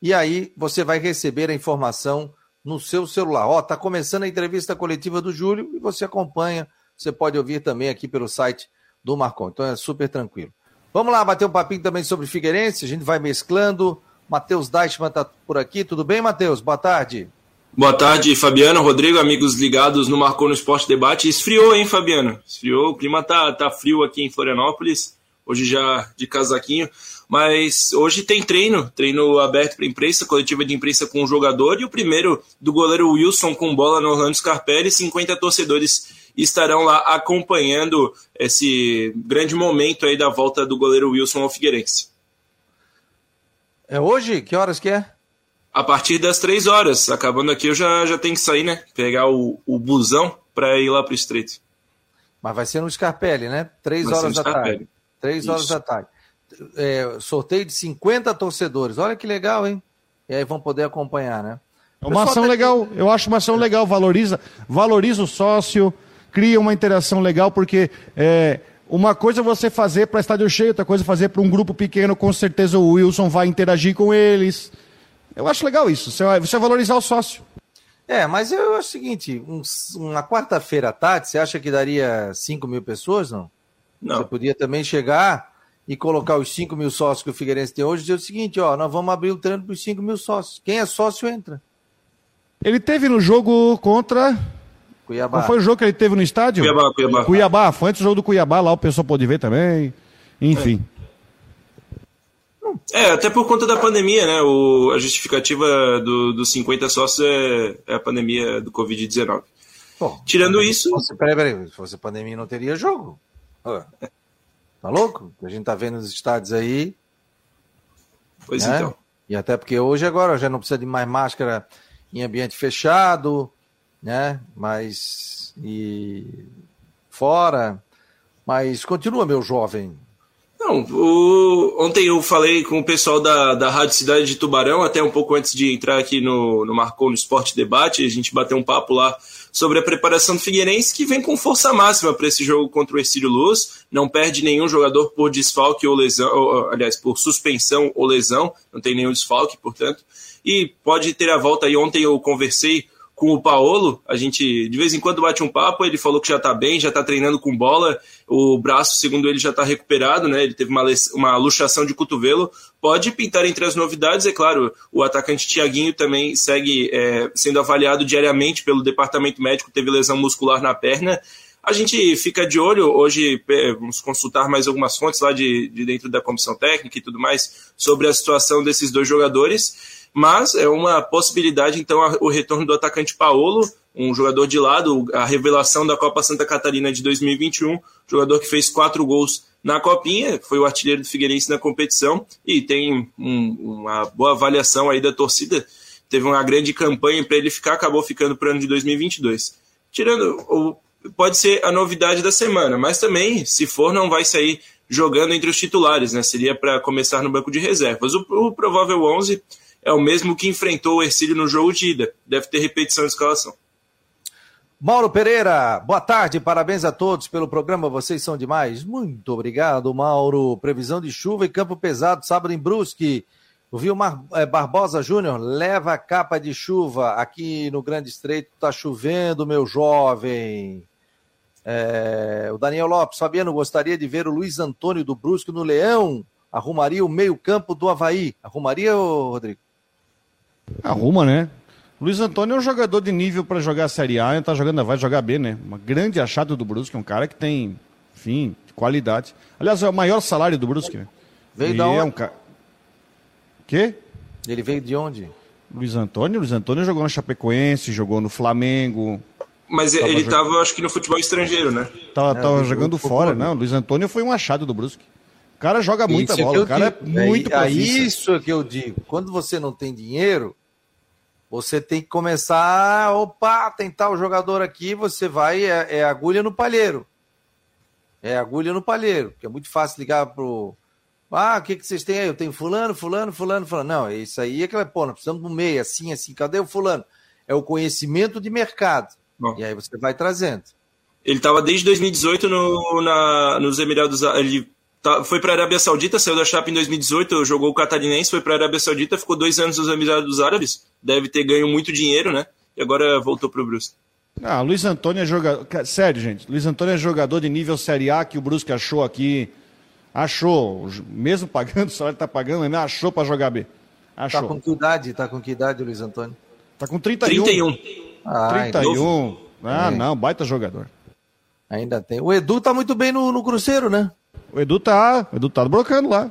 e aí você vai receber a informação no seu celular. Ó, tá começando a entrevista coletiva do Júlio e você acompanha você pode ouvir também aqui pelo site do Marcon. Então é super tranquilo. Vamos lá bater um papinho também sobre Figueirense, a gente vai mesclando. Matheus Deichmann está por aqui. Tudo bem, Matheus? Boa tarde. Boa tarde, Fabiano, Rodrigo, amigos ligados no Marcou no Esporte Debate. Esfriou, hein, Fabiano? Esfriou. O clima tá, tá frio aqui em Florianópolis. Hoje já de casaquinho. Mas hoje tem treino, treino aberto para imprensa, coletiva de imprensa com o jogador. E o primeiro do goleiro Wilson com bola no Orlando Scarpelli. 50 torcedores estarão lá acompanhando esse grande momento aí da volta do goleiro Wilson ao Figueirense. É hoje? Que horas que é? A partir das três horas. Acabando aqui, eu já, já tenho que sair, né? Pegar o, o busão para ir lá para o Estreito. Mas vai ser no Scarpelli, né? Três vai horas da tarde. Três horas da tarde. É, sorteio de 50 torcedores. Olha que legal, hein? E aí vão poder acompanhar, né? É uma ação tá legal, eu acho uma ação legal, valoriza, valoriza o sócio, cria uma interação legal, porque é, uma coisa é você fazer para estádio cheio, outra coisa é fazer para um grupo pequeno, com certeza o Wilson vai interagir com eles. Eu acho legal isso, você valorizar o sócio. É, mas eu acho o seguinte, um, uma quarta-feira à tarde, você acha que daria 5 mil pessoas, não? Não. Você podia também chegar e colocar os 5 mil sócios que o Figueirense tem hoje e dizer o seguinte, ó, nós vamos abrir o treino para os 5 mil sócios. Quem é sócio entra. Ele teve no jogo contra... Cuiabá. Qual foi o jogo que ele teve no estádio? Cuiabá, Cuiabá. Cuiabá, foi antes do jogo do Cuiabá, lá o pessoal pode ver também. Enfim. É. É, até por conta da pandemia, né? O, a justificativa do, dos 50 sócios é, é a pandemia do Covid-19. Tirando isso. Fosse, peraí, peraí, se fosse pandemia não teria jogo. Tá louco? A gente tá vendo os estádios aí. Pois né? então. E até porque hoje agora já não precisa de mais máscara em ambiente fechado, né? Mas e fora. Mas continua, meu jovem. Não, o... ontem eu falei com o pessoal da, da Rádio Cidade de Tubarão, até um pouco antes de entrar aqui no, no Marcou no Esporte Debate, a gente bateu um papo lá sobre a preparação do Figueirense, que vem com força máxima para esse jogo contra o Ercílio Luz, não perde nenhum jogador por desfalque ou lesão, ou, aliás, por suspensão ou lesão, não tem nenhum desfalque, portanto, e pode ter a volta aí, ontem eu conversei com o Paolo, a gente de vez em quando bate um papo, ele falou que já tá bem, já tá treinando com bola, o braço, segundo ele, já tá recuperado, né? Ele teve uma, uma luxação de cotovelo. Pode pintar entre as novidades, é claro, o atacante Tiaguinho também segue é, sendo avaliado diariamente pelo departamento médico, teve lesão muscular na perna. A gente fica de olho, hoje vamos consultar mais algumas fontes lá de, de dentro da comissão técnica e tudo mais sobre a situação desses dois jogadores mas é uma possibilidade, então, o retorno do atacante Paolo, um jogador de lado, a revelação da Copa Santa Catarina de 2021, jogador que fez quatro gols na Copinha, foi o artilheiro do Figueirense na competição e tem um, uma boa avaliação aí da torcida. Teve uma grande campanha para ele ficar, acabou ficando para o ano de 2022. Tirando, pode ser a novidade da semana, mas também, se for, não vai sair jogando entre os titulares, né? Seria para começar no banco de reservas. O, o provável 11 é o mesmo que enfrentou o Ercílio no jogo de ida. Deve ter repetição de escalação. Mauro Pereira, boa tarde, parabéns a todos pelo programa, vocês são demais. Muito obrigado, Mauro. Previsão de chuva e campo pesado, sábado em Brusque. O Vilmar eh, Barbosa Júnior leva a capa de chuva. Aqui no Grande Estreito tá chovendo, meu jovem. É, o Daniel Lopes, Fabiano, gostaria de ver o Luiz Antônio do Brusque no Leão. Arrumaria o meio-campo do Havaí. Arrumaria, Rodrigo? Arruma, né? Luiz Antônio é um jogador de nível para jogar a Série A, ele tá jogando, vai jogar B, né? Uma grande achada do Brusque, um cara que tem, enfim, qualidade. Aliás, é o maior salário do Brusque, né? Veio e da onde? É um ca... Quê? Ele veio de onde? Luiz Antônio, Luiz Antônio jogou no Chapecoense, jogou no Flamengo. Mas tava ele estava, jog... acho que no futebol estrangeiro, né? Tava, é, tava jogando fora, não. Luiz Antônio foi um achado do Brusque. O cara joga muita isso é bola, o cara digo. é muito é, Isso que eu digo. Quando você não tem dinheiro, você tem que começar, opa, tentar o jogador aqui, você vai, é, é, agulha no palheiro. É agulha no palheiro, que é muito fácil ligar pro. Ah, o que, que vocês têm aí? Eu tenho fulano, fulano, fulano, fulano. Não, é isso aí é que pô, nós precisamos do meio, assim, assim, cadê o fulano? É o conhecimento de mercado. Bom. E aí você vai trazendo. Ele estava desde 2018 no, na, nos Emirados. Ele Tá, foi para a Arábia Saudita, saiu da Chapa em 2018, jogou o Catarinense, foi para a Arábia Saudita, ficou dois anos nos Emirados Árabes, deve ter ganho muito dinheiro, né? E agora voltou para o Brusque. Ah, Luiz Antônio é jogador. Sério, gente. Luiz Antônio é jogador de nível Série A que o Brusque achou aqui. Achou, mesmo pagando, (laughs) o salário tá pagando, mas achou para jogar B. Achou. Tá com que idade? Tá com que idade, Luiz Antônio? Tá com 31. 31. Ah, 31. Ah, é. não, baita jogador. Ainda tem. O Edu tá muito bem no, no Cruzeiro, né? O Edu tá, o Edu tá brocando lá.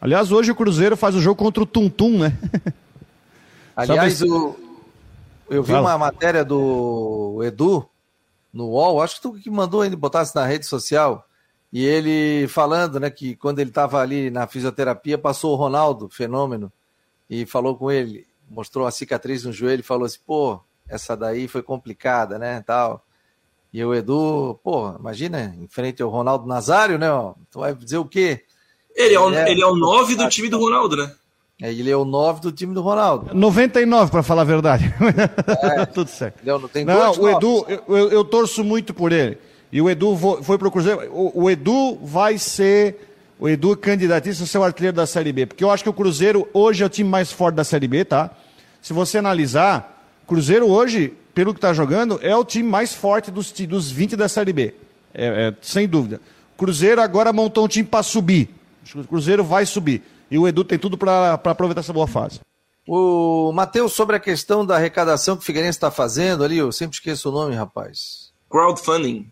Aliás, hoje o Cruzeiro faz o jogo contra o Tuntum, né? (laughs) Aliás, o, eu vi Fala. uma matéria do Edu no UOL, acho que tu que mandou ele botasse na rede social, e ele falando, né, que quando ele estava ali na fisioterapia, passou o Ronaldo, fenômeno, e falou com ele, mostrou a cicatriz no joelho e falou assim, pô, essa daí foi complicada, né, tal. E o Edu, pô, imagina, em frente ao Ronaldo Nazário, né? Ó, tu vai dizer o quê? Ele é o, é, ele é o nove do time do Ronaldo, né? É, ele é o 9 do time do Ronaldo. 99, para falar a verdade. É, (laughs) Tudo certo. Não, não, não o Edu, eu, eu, eu, torço muito por ele. E o Edu foi pro Cruzeiro. O, o Edu vai ser. O Edu candidatíssimo a ser o artilheiro da Série B. Porque eu acho que o Cruzeiro hoje é o time mais forte da Série B, tá? Se você analisar, Cruzeiro hoje, pelo que está jogando, é o time mais forte dos, dos 20 da Série B. É, é, sem dúvida. Cruzeiro agora montou um time para subir. O Cruzeiro vai subir. E o Edu tem tudo para aproveitar essa boa fase. O Matheus, sobre a questão da arrecadação que o Figueirense está fazendo ali, eu sempre esqueço o nome, rapaz. Crowdfunding.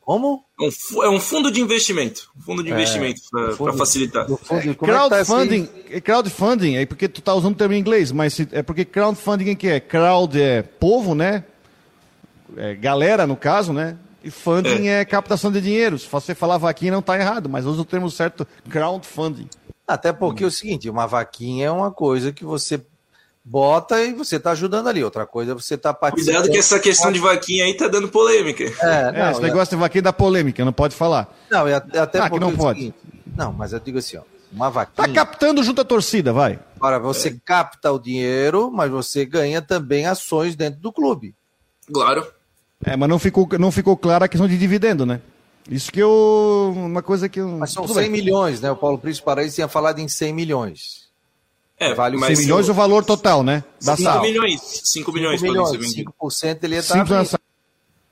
Como? É um, é um fundo de investimento. Um fundo de é, investimento para facilitar. Fundo, é, crowdfunding, tá crowdfunding, é porque tu tá usando o termo em inglês, mas é porque crowdfunding o que é? Crowd é povo, né? É, galera, no caso, né? E funding é. é captação de dinheiro. Se você falar vaquinha, não está errado, mas usa o termo certo, crowdfunding. Até porque é o seguinte, uma vaquinha é uma coisa que você bota e você está ajudando ali. Outra coisa é você está participando. Cuidado que essa questão de vaquinha aí tá dando polêmica. É, não, é esse negócio de vaquinha dá polêmica, não pode falar. Não, até ah, porque não é pode. Seguinte, não, mas eu digo assim, ó, uma vaquinha. Tá captando junto à torcida, vai. Agora, você é. capta o dinheiro, mas você ganha também ações dentro do clube. Claro. É, mas não ficou, não ficou clara a questão de dividendo, né? Isso que eu. Uma coisa que eu. Mas são 100 bem. milhões, né? O Paulo Príncipe Paraíso tinha falado em 100 milhões. É, vale mas 100 milhões eu... o valor total, né? Da 5 milhões. 5 milhões, 5 milhões 5% ele ia estar abrindo,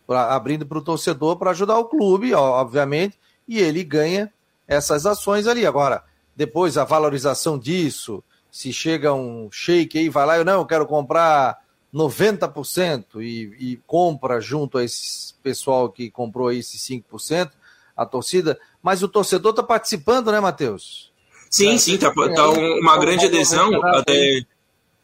abrindo para o torcedor para ajudar o clube, obviamente, e ele ganha essas ações ali. Agora, depois a valorização disso, se chega um shake aí, vai lá, eu não, eu quero comprar 90% e, e compra junto a esse pessoal que comprou aí esses 5%, a torcida, mas o torcedor está participando, né, Matheus? Sim, sim, tá, tá uma grande adesão, até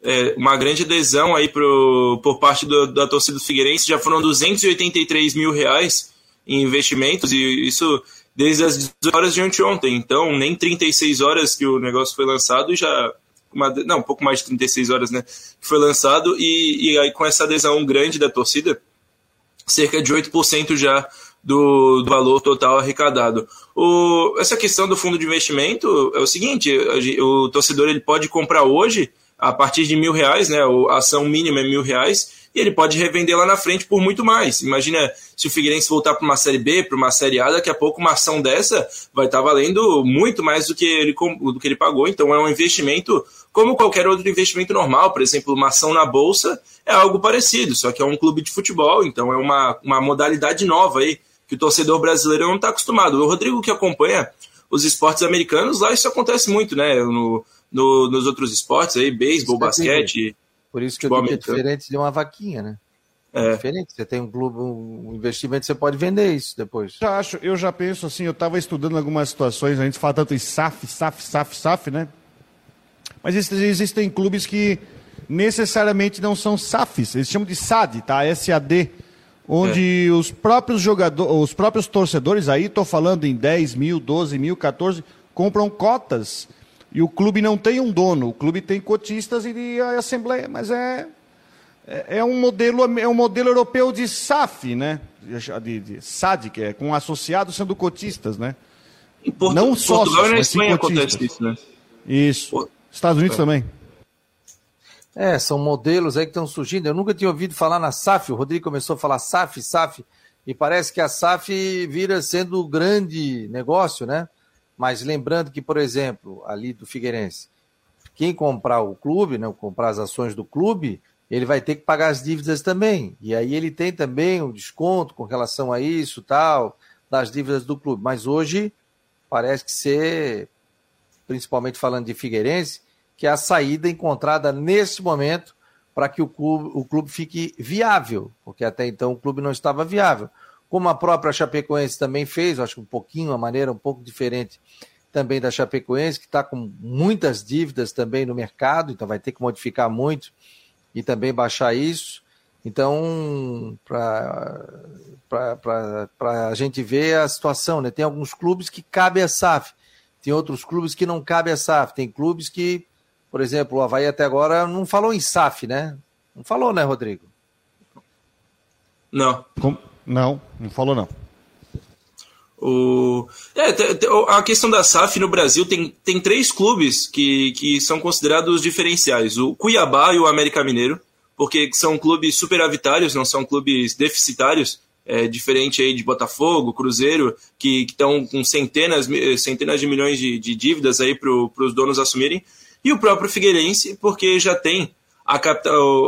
é, uma grande adesão aí pro, por parte do, da torcida do Figueirense, já foram 283 mil reais em investimentos, e isso desde as 18 horas de ontem, então nem 36 horas que o negócio foi lançado já uma, não, um pouco mais de 36 horas, né? Que foi lançado, e, e aí com essa adesão grande da torcida, cerca de 8% já do, do, valor total arrecadado. O, essa questão do fundo de investimento é o seguinte: o torcedor ele pode comprar hoje a partir de mil reais, né? A ação mínima é mil reais e ele pode revender lá na frente por muito mais. Imagina se o Figueirense voltar para uma Série B, para uma Série A, daqui a pouco uma ação dessa vai estar tá valendo muito mais do que, ele, do que ele pagou. Então é um investimento como qualquer outro investimento normal. Por exemplo, uma ação na Bolsa é algo parecido, só que é um clube de futebol, então é uma, uma modalidade nova aí que o torcedor brasileiro não está acostumado. O Rodrigo que acompanha os esportes americanos, lá isso acontece muito, né? No, no, nos outros esportes aí, beisebol, basquete. Por isso que eu digo que é diferente de uma vaquinha, né? É. é. diferente. Você tem um clube, um investimento, você pode vender isso depois. Já acho, eu já penso assim, eu estava estudando algumas situações, a gente fala tanto em SAF, SAF, SAF, SAF, né? Mas existem clubes que necessariamente não são SAFs, eles chamam de SAD, tá? SAD, onde é. os próprios jogadores, os próprios torcedores, aí estou falando em 10 mil, 12 mil, 14, compram cotas e o clube não tem um dono, o clube tem cotistas e a assembleia, mas é, é, é um modelo é um modelo europeu de SAF, né? De, de SAD, que é com associados sendo cotistas, né? Porto, não só Portugal e na Espanha acontece isso, né? Isso. Estados Unidos é. também. É, são modelos aí que estão surgindo. Eu nunca tinha ouvido falar na SAF. O Rodrigo começou a falar SAF, SAF, e parece que a SAF vira sendo o grande negócio, né? Mas lembrando que, por exemplo, ali do Figueirense, quem comprar o clube, né, comprar as ações do clube, ele vai ter que pagar as dívidas também. E aí ele tem também um desconto com relação a isso, tal, das dívidas do clube. Mas hoje parece que ser, principalmente falando de Figueirense, que é a saída encontrada nesse momento para que o clube, o clube fique viável, porque até então o clube não estava viável como a própria Chapecoense também fez, acho que um pouquinho, uma maneira um pouco diferente também da Chapecoense, que está com muitas dívidas também no mercado, então vai ter que modificar muito e também baixar isso. Então, para a gente ver a situação, né? tem alguns clubes que cabe a SAF, tem outros clubes que não cabe a SAF, tem clubes que, por exemplo, o Havaí até agora não falou em SAF, né? Não falou, né, Rodrigo? Não. Como? Não, não falou não. O, é, a questão da SAF no Brasil tem, tem três clubes que, que são considerados diferenciais: o Cuiabá e o América Mineiro, porque são clubes superavitários, não são clubes deficitários, é, diferente aí de Botafogo, Cruzeiro, que estão com centenas, centenas de milhões de, de dívidas aí para os donos assumirem, e o próprio Figueirense, porque já tem a,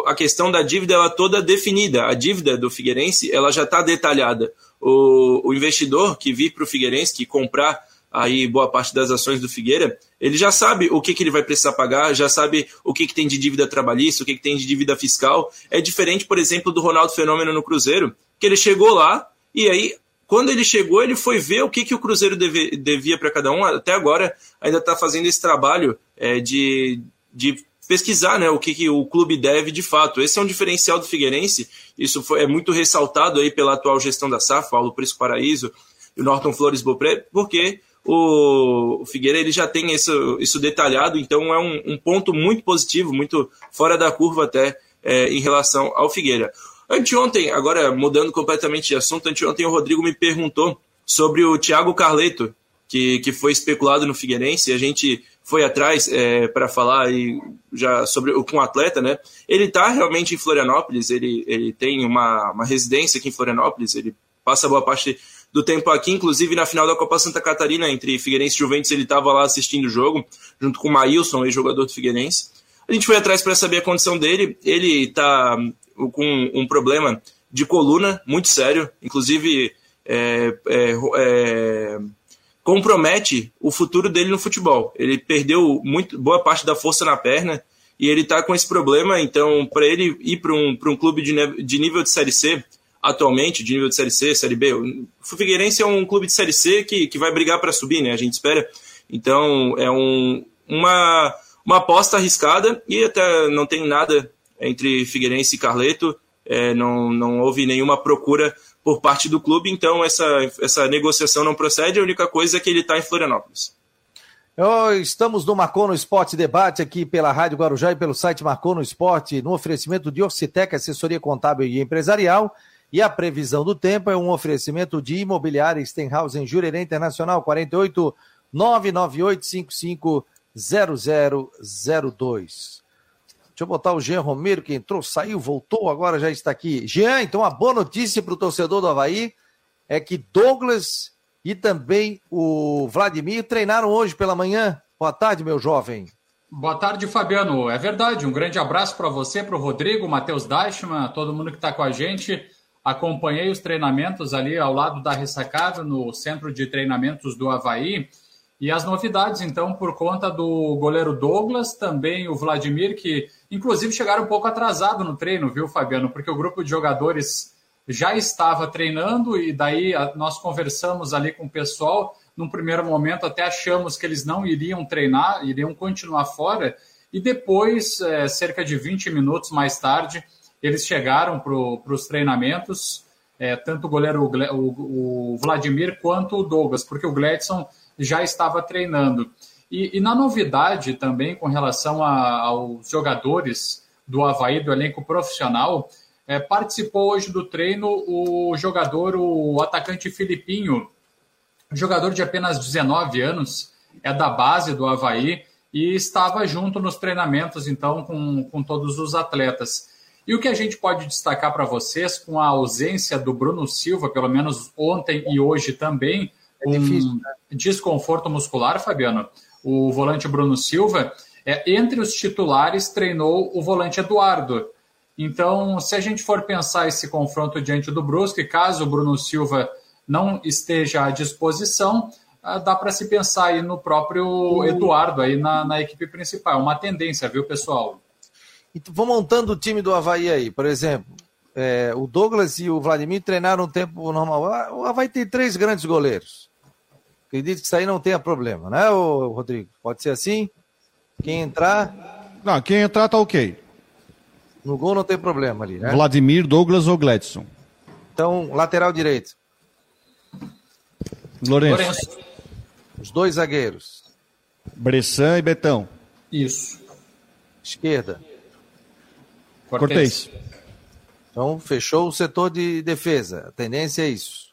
a questão da dívida ela toda definida. A dívida do Figueirense ela já está detalhada. O, o, investidor que vir para o Figueirense, que comprar aí boa parte das ações do Figueira, ele já sabe o que, que ele vai precisar pagar, já sabe o que, que tem de dívida trabalhista, o que, que tem de dívida fiscal. É diferente, por exemplo, do Ronaldo Fenômeno no Cruzeiro, que ele chegou lá e aí quando ele chegou, ele foi ver o que, que o Cruzeiro deve, devia para cada um. Até agora, ainda está fazendo esse trabalho é, de, de pesquisar né, o que, que o clube deve de fato. Esse é um diferencial do Figueirense, isso foi, é muito ressaltado aí pela atual gestão da SAF, Paulo Prisco Paraíso e o Norton Flores Bopré, porque o, Figueira ele já tem isso, isso detalhado, então é um, um, ponto muito positivo, muito fora da curva até é, em relação ao Figueira. Anteontem, agora mudando completamente de assunto, anteontem o Rodrigo me perguntou sobre o Thiago Carleto, que, que foi especulado no Figueirense, e a gente foi atrás é, para falar e já sobre com o atleta, né? Ele está realmente em Florianópolis, ele, ele tem uma, uma residência aqui em Florianópolis, ele passa boa parte do tempo aqui, inclusive na final da Copa Santa Catarina entre Figueirense e Juventus, ele estava lá assistindo o jogo, junto com o Maílson, ex-jogador do Figueirense. A gente foi atrás para saber a condição dele, ele está com um problema de coluna muito sério, inclusive é, é, é compromete o futuro dele no futebol. Ele perdeu muito, boa parte da força na perna e ele está com esse problema. Então, para ele ir para um, um clube de, de nível de Série C, atualmente, de nível de Série C, Série B, o Figueirense é um clube de Série C que, que vai brigar para subir, né? A gente espera. Então, é um, uma, uma aposta arriscada e até não tem nada entre Figueirense e Carleto. É, não, não houve nenhuma procura por parte do clube, então essa, essa negociação não procede, a única coisa é que ele está em Florianópolis. Estamos no Marcou no Esporte Debate aqui pela Rádio Guarujá e pelo site Marcou no Esporte, no oferecimento de Orcitec, assessoria contábil e empresarial. E a previsão do tempo é um oferecimento de imobiliária Stenhouse em Jurerê Internacional, 48 998 55 0002. Deixa eu botar o Jean Romero, que entrou, saiu, voltou, agora já está aqui. Jean, então a boa notícia para o torcedor do Havaí é que Douglas e também o Vladimir treinaram hoje pela manhã. Boa tarde, meu jovem. Boa tarde, Fabiano. É verdade. Um grande abraço para você, para o Rodrigo, Matheus Deichmann, todo mundo que está com a gente. Acompanhei os treinamentos ali ao lado da ressacada, no centro de treinamentos do Havaí. E as novidades, então, por conta do goleiro Douglas, também o Vladimir, que inclusive chegaram um pouco atrasado no treino, viu, Fabiano? Porque o grupo de jogadores já estava treinando e daí nós conversamos ali com o pessoal. Num primeiro momento, até achamos que eles não iriam treinar, iriam continuar fora. E depois, é, cerca de 20 minutos mais tarde, eles chegaram para os treinamentos, é, tanto o goleiro o, o Vladimir quanto o Douglas, porque o Gladson já estava treinando. E, e na novidade também com relação a, aos jogadores do Havaí, do elenco profissional, é, participou hoje do treino o jogador, o atacante Filipinho, jogador de apenas 19 anos, é da base do Havaí e estava junto nos treinamentos, então, com, com todos os atletas. E o que a gente pode destacar para vocês, com a ausência do Bruno Silva, pelo menos ontem e hoje também, é um difícil, né? desconforto muscular, Fabiano, o volante Bruno Silva, é, entre os titulares treinou o volante Eduardo. Então, se a gente for pensar esse confronto diante do Brusque, caso o Bruno Silva não esteja à disposição, ah, dá para se pensar aí no próprio Eduardo aí na, na equipe principal. Uma tendência, viu, pessoal? Então, vou montando o time do Havaí aí, por exemplo. É, o Douglas e o Vladimir treinaram um tempo normal. O Havaí tem três grandes goleiros. Acredito que isso aí não tenha problema, né, Rodrigo? Pode ser assim? Quem entrar. Não, quem entrar tá ok. No gol não tem problema ali, né? Vladimir, Douglas ou Gladson. Então, lateral direito. Lourenço. Os dois zagueiros. Bressan e Betão. Isso. Esquerda. Cortez. Então, fechou o setor de defesa. A tendência é isso.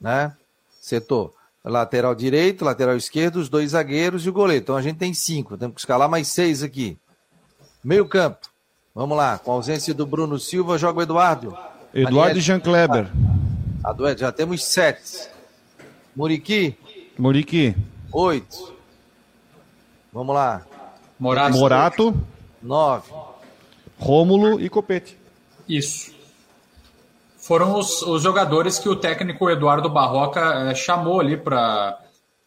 Né? setor. Lateral direito, lateral esquerdo, os dois zagueiros e o goleiro. Então a gente tem cinco, temos que escalar mais seis aqui. Meio campo. Vamos lá, com a ausência do Bruno Silva, joga o Eduardo. Eduardo e Jean Kleber. A duet, já temos sete. Muriqui. Muriqui. Oito. Vamos lá. Morato. Morato. Nove. Rômulo e Copete. Isso. Foram os, os jogadores que o técnico Eduardo Barroca é, chamou ali para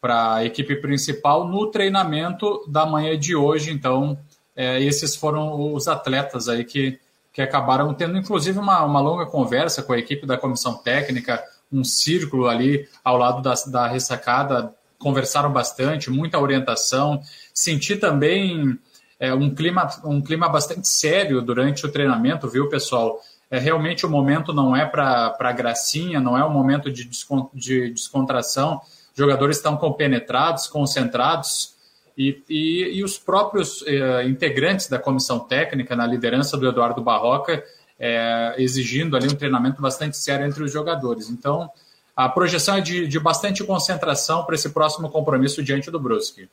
a equipe principal no treinamento da manhã de hoje. Então, é, esses foram os atletas aí que, que acabaram tendo, inclusive, uma, uma longa conversa com a equipe da comissão técnica, um círculo ali ao lado da, da ressacada, conversaram bastante, muita orientação. Senti também é, um, clima, um clima bastante sério durante o treinamento, viu, pessoal? É, realmente o momento não é para gracinha, não é um momento de, descont, de descontração. Os jogadores estão compenetrados, concentrados, e, e, e os próprios eh, integrantes da comissão técnica, na liderança do Eduardo Barroca, eh, exigindo ali um treinamento bastante sério entre os jogadores. Então, a projeção é de, de bastante concentração para esse próximo compromisso diante do Brusque.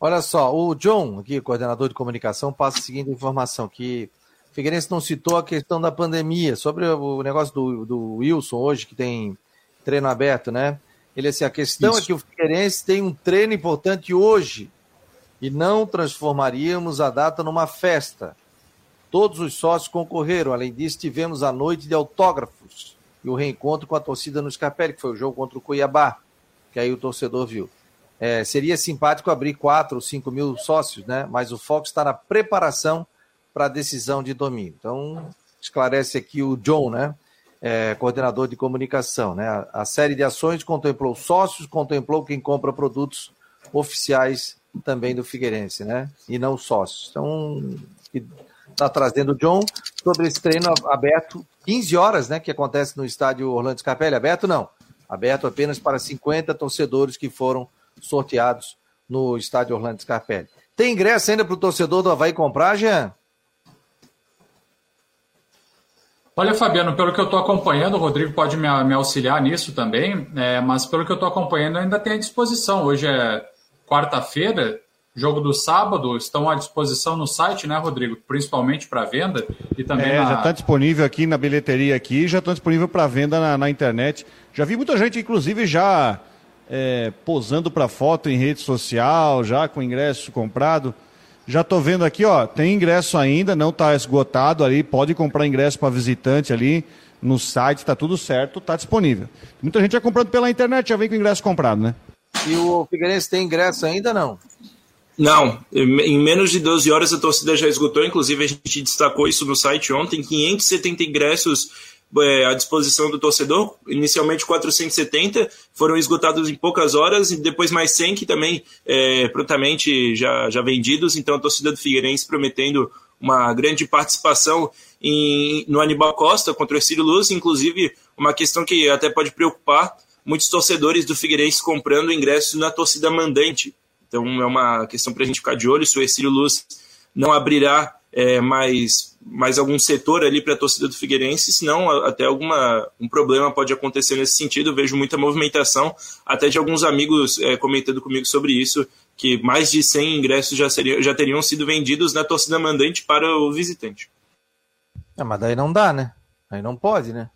Olha só, o John, aqui, coordenador de comunicação, passa a seguinte informação, que Figueirense não citou a questão da pandemia, sobre o negócio do, do Wilson hoje, que tem treino aberto, né? Ele assim, a questão é Isso. é que o Figueirense tem um treino importante hoje e não transformaríamos a data numa festa. Todos os sócios concorreram. Além disso, tivemos a noite de autógrafos e o reencontro com a torcida no Scarpelli, que foi o jogo contra o Cuiabá, que aí o torcedor viu. É, seria simpático abrir 4 ou 5 mil sócios, né? Mas o foco está na preparação para a decisão de domingo. Então, esclarece aqui o John, né? é, coordenador de comunicação. Né? A, a, série de ações contemplou sócios, contemplou quem compra produtos oficiais também do Figueirense, né? E não sócios. Então, está trazendo o John sobre esse treino aberto, 15 horas, né? Que acontece no estádio Orlando Scarpelli. Aberto não. Aberto apenas para 50 torcedores que foram sorteados no estádio Orlando Scarpelli. Tem ingresso ainda para o torcedor do Havaí comprar, Jean? Olha, Fabiano, pelo que eu estou acompanhando, o Rodrigo pode me, me auxiliar nisso também, é, mas pelo que eu estou acompanhando, ainda tem à disposição. Hoje é quarta-feira, jogo do sábado, estão à disposição no site, né, Rodrigo? Principalmente para venda e também. É, na... já está disponível aqui na bilheteria aqui, já está disponível para venda na, na, internet. Já vi muita gente, inclusive, já é, posando para foto em rede social, já com ingresso comprado. Já estou vendo aqui, ó, tem ingresso ainda, não está esgotado ali, pode comprar ingresso para visitante ali no site, está tudo certo, está disponível. Muita gente já comprando pela internet, já vem com ingresso comprado, né? E o Figueirense tem ingresso ainda não? Não, em menos de 12 horas a torcida já esgotou, inclusive a gente destacou isso no site ontem, 570 ingressos é, à disposição do torcedor. Inicialmente 470 foram esgotados em poucas horas e depois mais 100 que também é, prontamente já, já vendidos. Então a torcida do Figueirense prometendo uma grande participação em, no Anibal Costa contra o Ercílio Luz, inclusive uma questão que até pode preocupar muitos torcedores do Figueirense comprando ingressos na torcida mandante. Então é uma questão para a gente ficar de olho se o Ercílio Luz não abrirá é, mais, mais algum setor ali para a torcida do Figueirense, senão até alguma um problema pode acontecer nesse sentido. Eu vejo muita movimentação, até de alguns amigos é, comentando comigo sobre isso, que mais de 100 ingressos já, seriam, já teriam sido vendidos na torcida mandante para o visitante. Ah, mas daí não dá, né? Aí não pode, né?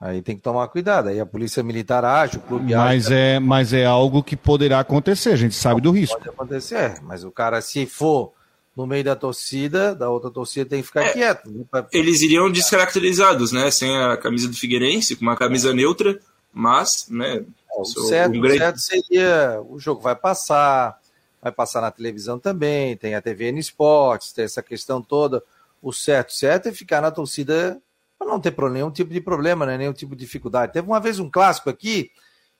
Aí tem que tomar cuidado. Aí a polícia militar age, o clube mas age. É, mas é algo que poderá acontecer, a gente sabe não, do risco. Pode acontecer, é, mas o cara, se for no meio da torcida, da outra torcida tem que ficar é, quieto. Né? Eles iriam descaracterizados, né? Sem a camisa do Figueirense, com uma camisa neutra, mas, né? É, o, certo, um grande... certo seria o jogo vai passar, vai passar na televisão também, tem a TVN Esportes, tem essa questão toda. O certo, certo é ficar na torcida para não ter nenhum tipo de problema, né? nenhum tipo de dificuldade. Teve uma vez um clássico aqui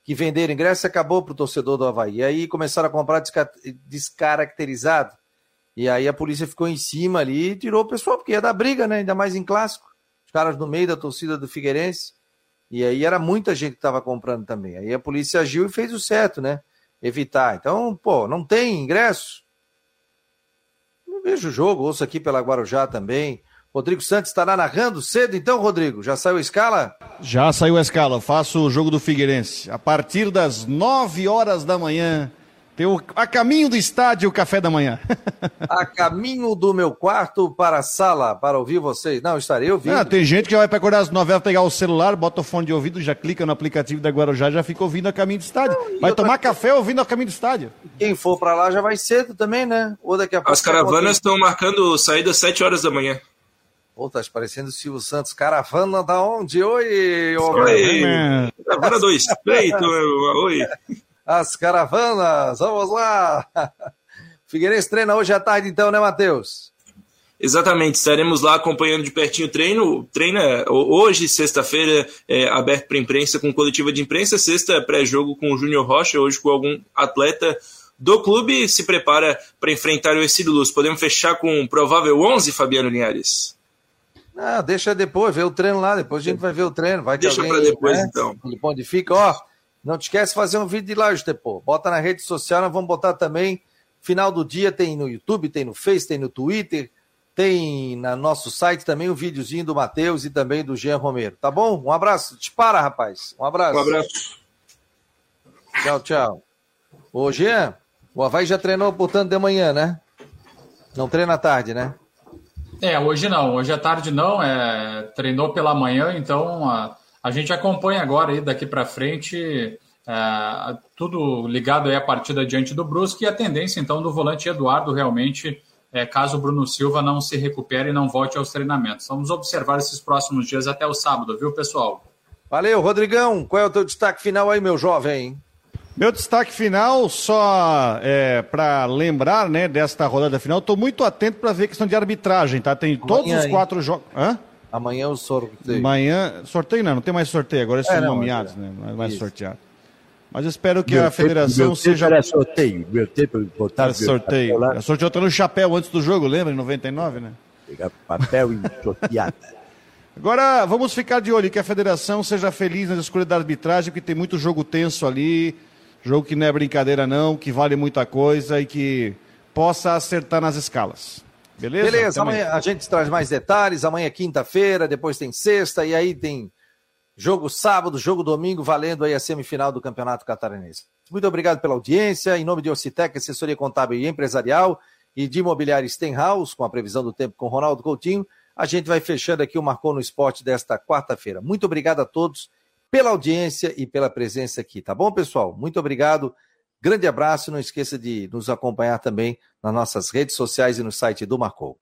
que venderam ingresso e acabou para o torcedor do Havaí. E aí começaram a comprar descaracterizado e aí a polícia ficou em cima ali e tirou o pessoal, porque ia dar briga, né? Ainda mais em clássico. Os caras no meio da torcida do Figueirense. E aí era muita gente que estava comprando também. Aí a polícia agiu e fez o certo, né? Evitar. Então, pô, não tem ingresso? Não vejo o jogo, ouço aqui pela Guarujá também. Rodrigo Santos estará narrando cedo, então, Rodrigo? Já saiu a escala? Já saiu a escala. Faço o jogo do Figueirense. A partir das 9 horas da manhã, tem o, a caminho do estádio, o café da manhã. (laughs) a caminho do meu quarto para a sala, para ouvir vocês. Não, estarei ouvindo. Ah, tem gente que vai para acordar às 9 horas, pegar o celular, bota o fone de ouvido, já clica no aplicativo da Guarujá, já fica ouvindo a caminho do estádio. Não, vai tomar outra... café ouvindo a caminho do estádio. Quem for para lá já vai cedo também, né? Ou daqui a pouco. As caravanas estão marcando saída às 7 horas da manhã. Pô, tá parecendo o Silvio Santos. Caravana da onde? Oi! Oi! Caravana 2. (laughs) Peito, oi! As caravanas, vamos lá! (laughs) Figueirense treina hoje à tarde, então, né, Matheus? Exatamente, estaremos lá acompanhando de pertinho o treino. Treina hoje, sexta-feira, é, aberto para imprensa com coletiva de imprensa. Sexta, pré-jogo com o Júnior Rocha, hoje com algum atleta do clube. Se prepara para enfrentar o Ercílio Luz. Podemos fechar com um provável 11, Fabiano Linhares? Ah, deixa depois, ver o treino lá, depois a gente vai ver o treino. Vai deixa para depois, né? então. Onde fica, ó. Não te esquece de fazer um vídeo de lá, Estepô. Bota na rede social, nós vamos botar também. Final do dia tem no YouTube, tem no Face, tem no Twitter, tem no nosso site também o um videozinho do Matheus e também do Jean Romero. Tá bom? Um abraço. Te para, rapaz. Um abraço. Um abraço. Tchau, tchau. Ô, Jean, o Havaí já treinou, portanto, de manhã, né? Não treina à tarde, né? É, hoje não, hoje à tarde não, é, treinou pela manhã, então a, a gente acompanha agora aí daqui para frente é, tudo ligado aí à partida diante do Brusque e a tendência então do volante Eduardo realmente, é, caso o Bruno Silva não se recupere e não volte aos treinamentos. Vamos observar esses próximos dias até o sábado, viu pessoal? Valeu, Rodrigão, qual é o teu destaque final aí, meu jovem? Meu destaque final, só é, para lembrar né, desta rodada final, estou muito atento para ver a questão de arbitragem, tá? Tem todos Amanhã, os quatro jogos. Amanhã o sorteio. Amanhã, sorteio não, não tem mais sorteio, agora é, são nomeados, né? Não é mais sorteado. Mas eu espero que meu a federação meu seja. Era sorteio, meu tempo botar sorteio. sorteio. Sorteio no chapéu antes do jogo, lembra? Em 99, né? Pegar papel e sortear. (laughs) Agora, vamos ficar de olho que a federação seja feliz na escolha da arbitragem, porque tem muito jogo tenso ali Jogo que não é brincadeira, não, que vale muita coisa e que possa acertar nas escalas. Beleza? Beleza, amanhã a gente traz mais detalhes. Amanhã é quinta-feira, depois tem sexta, e aí tem jogo sábado, jogo domingo, valendo aí a semifinal do Campeonato Catarinense. Muito obrigado pela audiência. Em nome de Ocitec, assessoria contábil e empresarial, e de imobiliário Stenhouse, com a previsão do tempo com Ronaldo Coutinho, a gente vai fechando aqui o Marcou no Esporte desta quarta-feira. Muito obrigado a todos pela audiência e pela presença aqui, tá bom, pessoal? Muito obrigado. Grande abraço. Não esqueça de nos acompanhar também nas nossas redes sociais e no site do Marcou.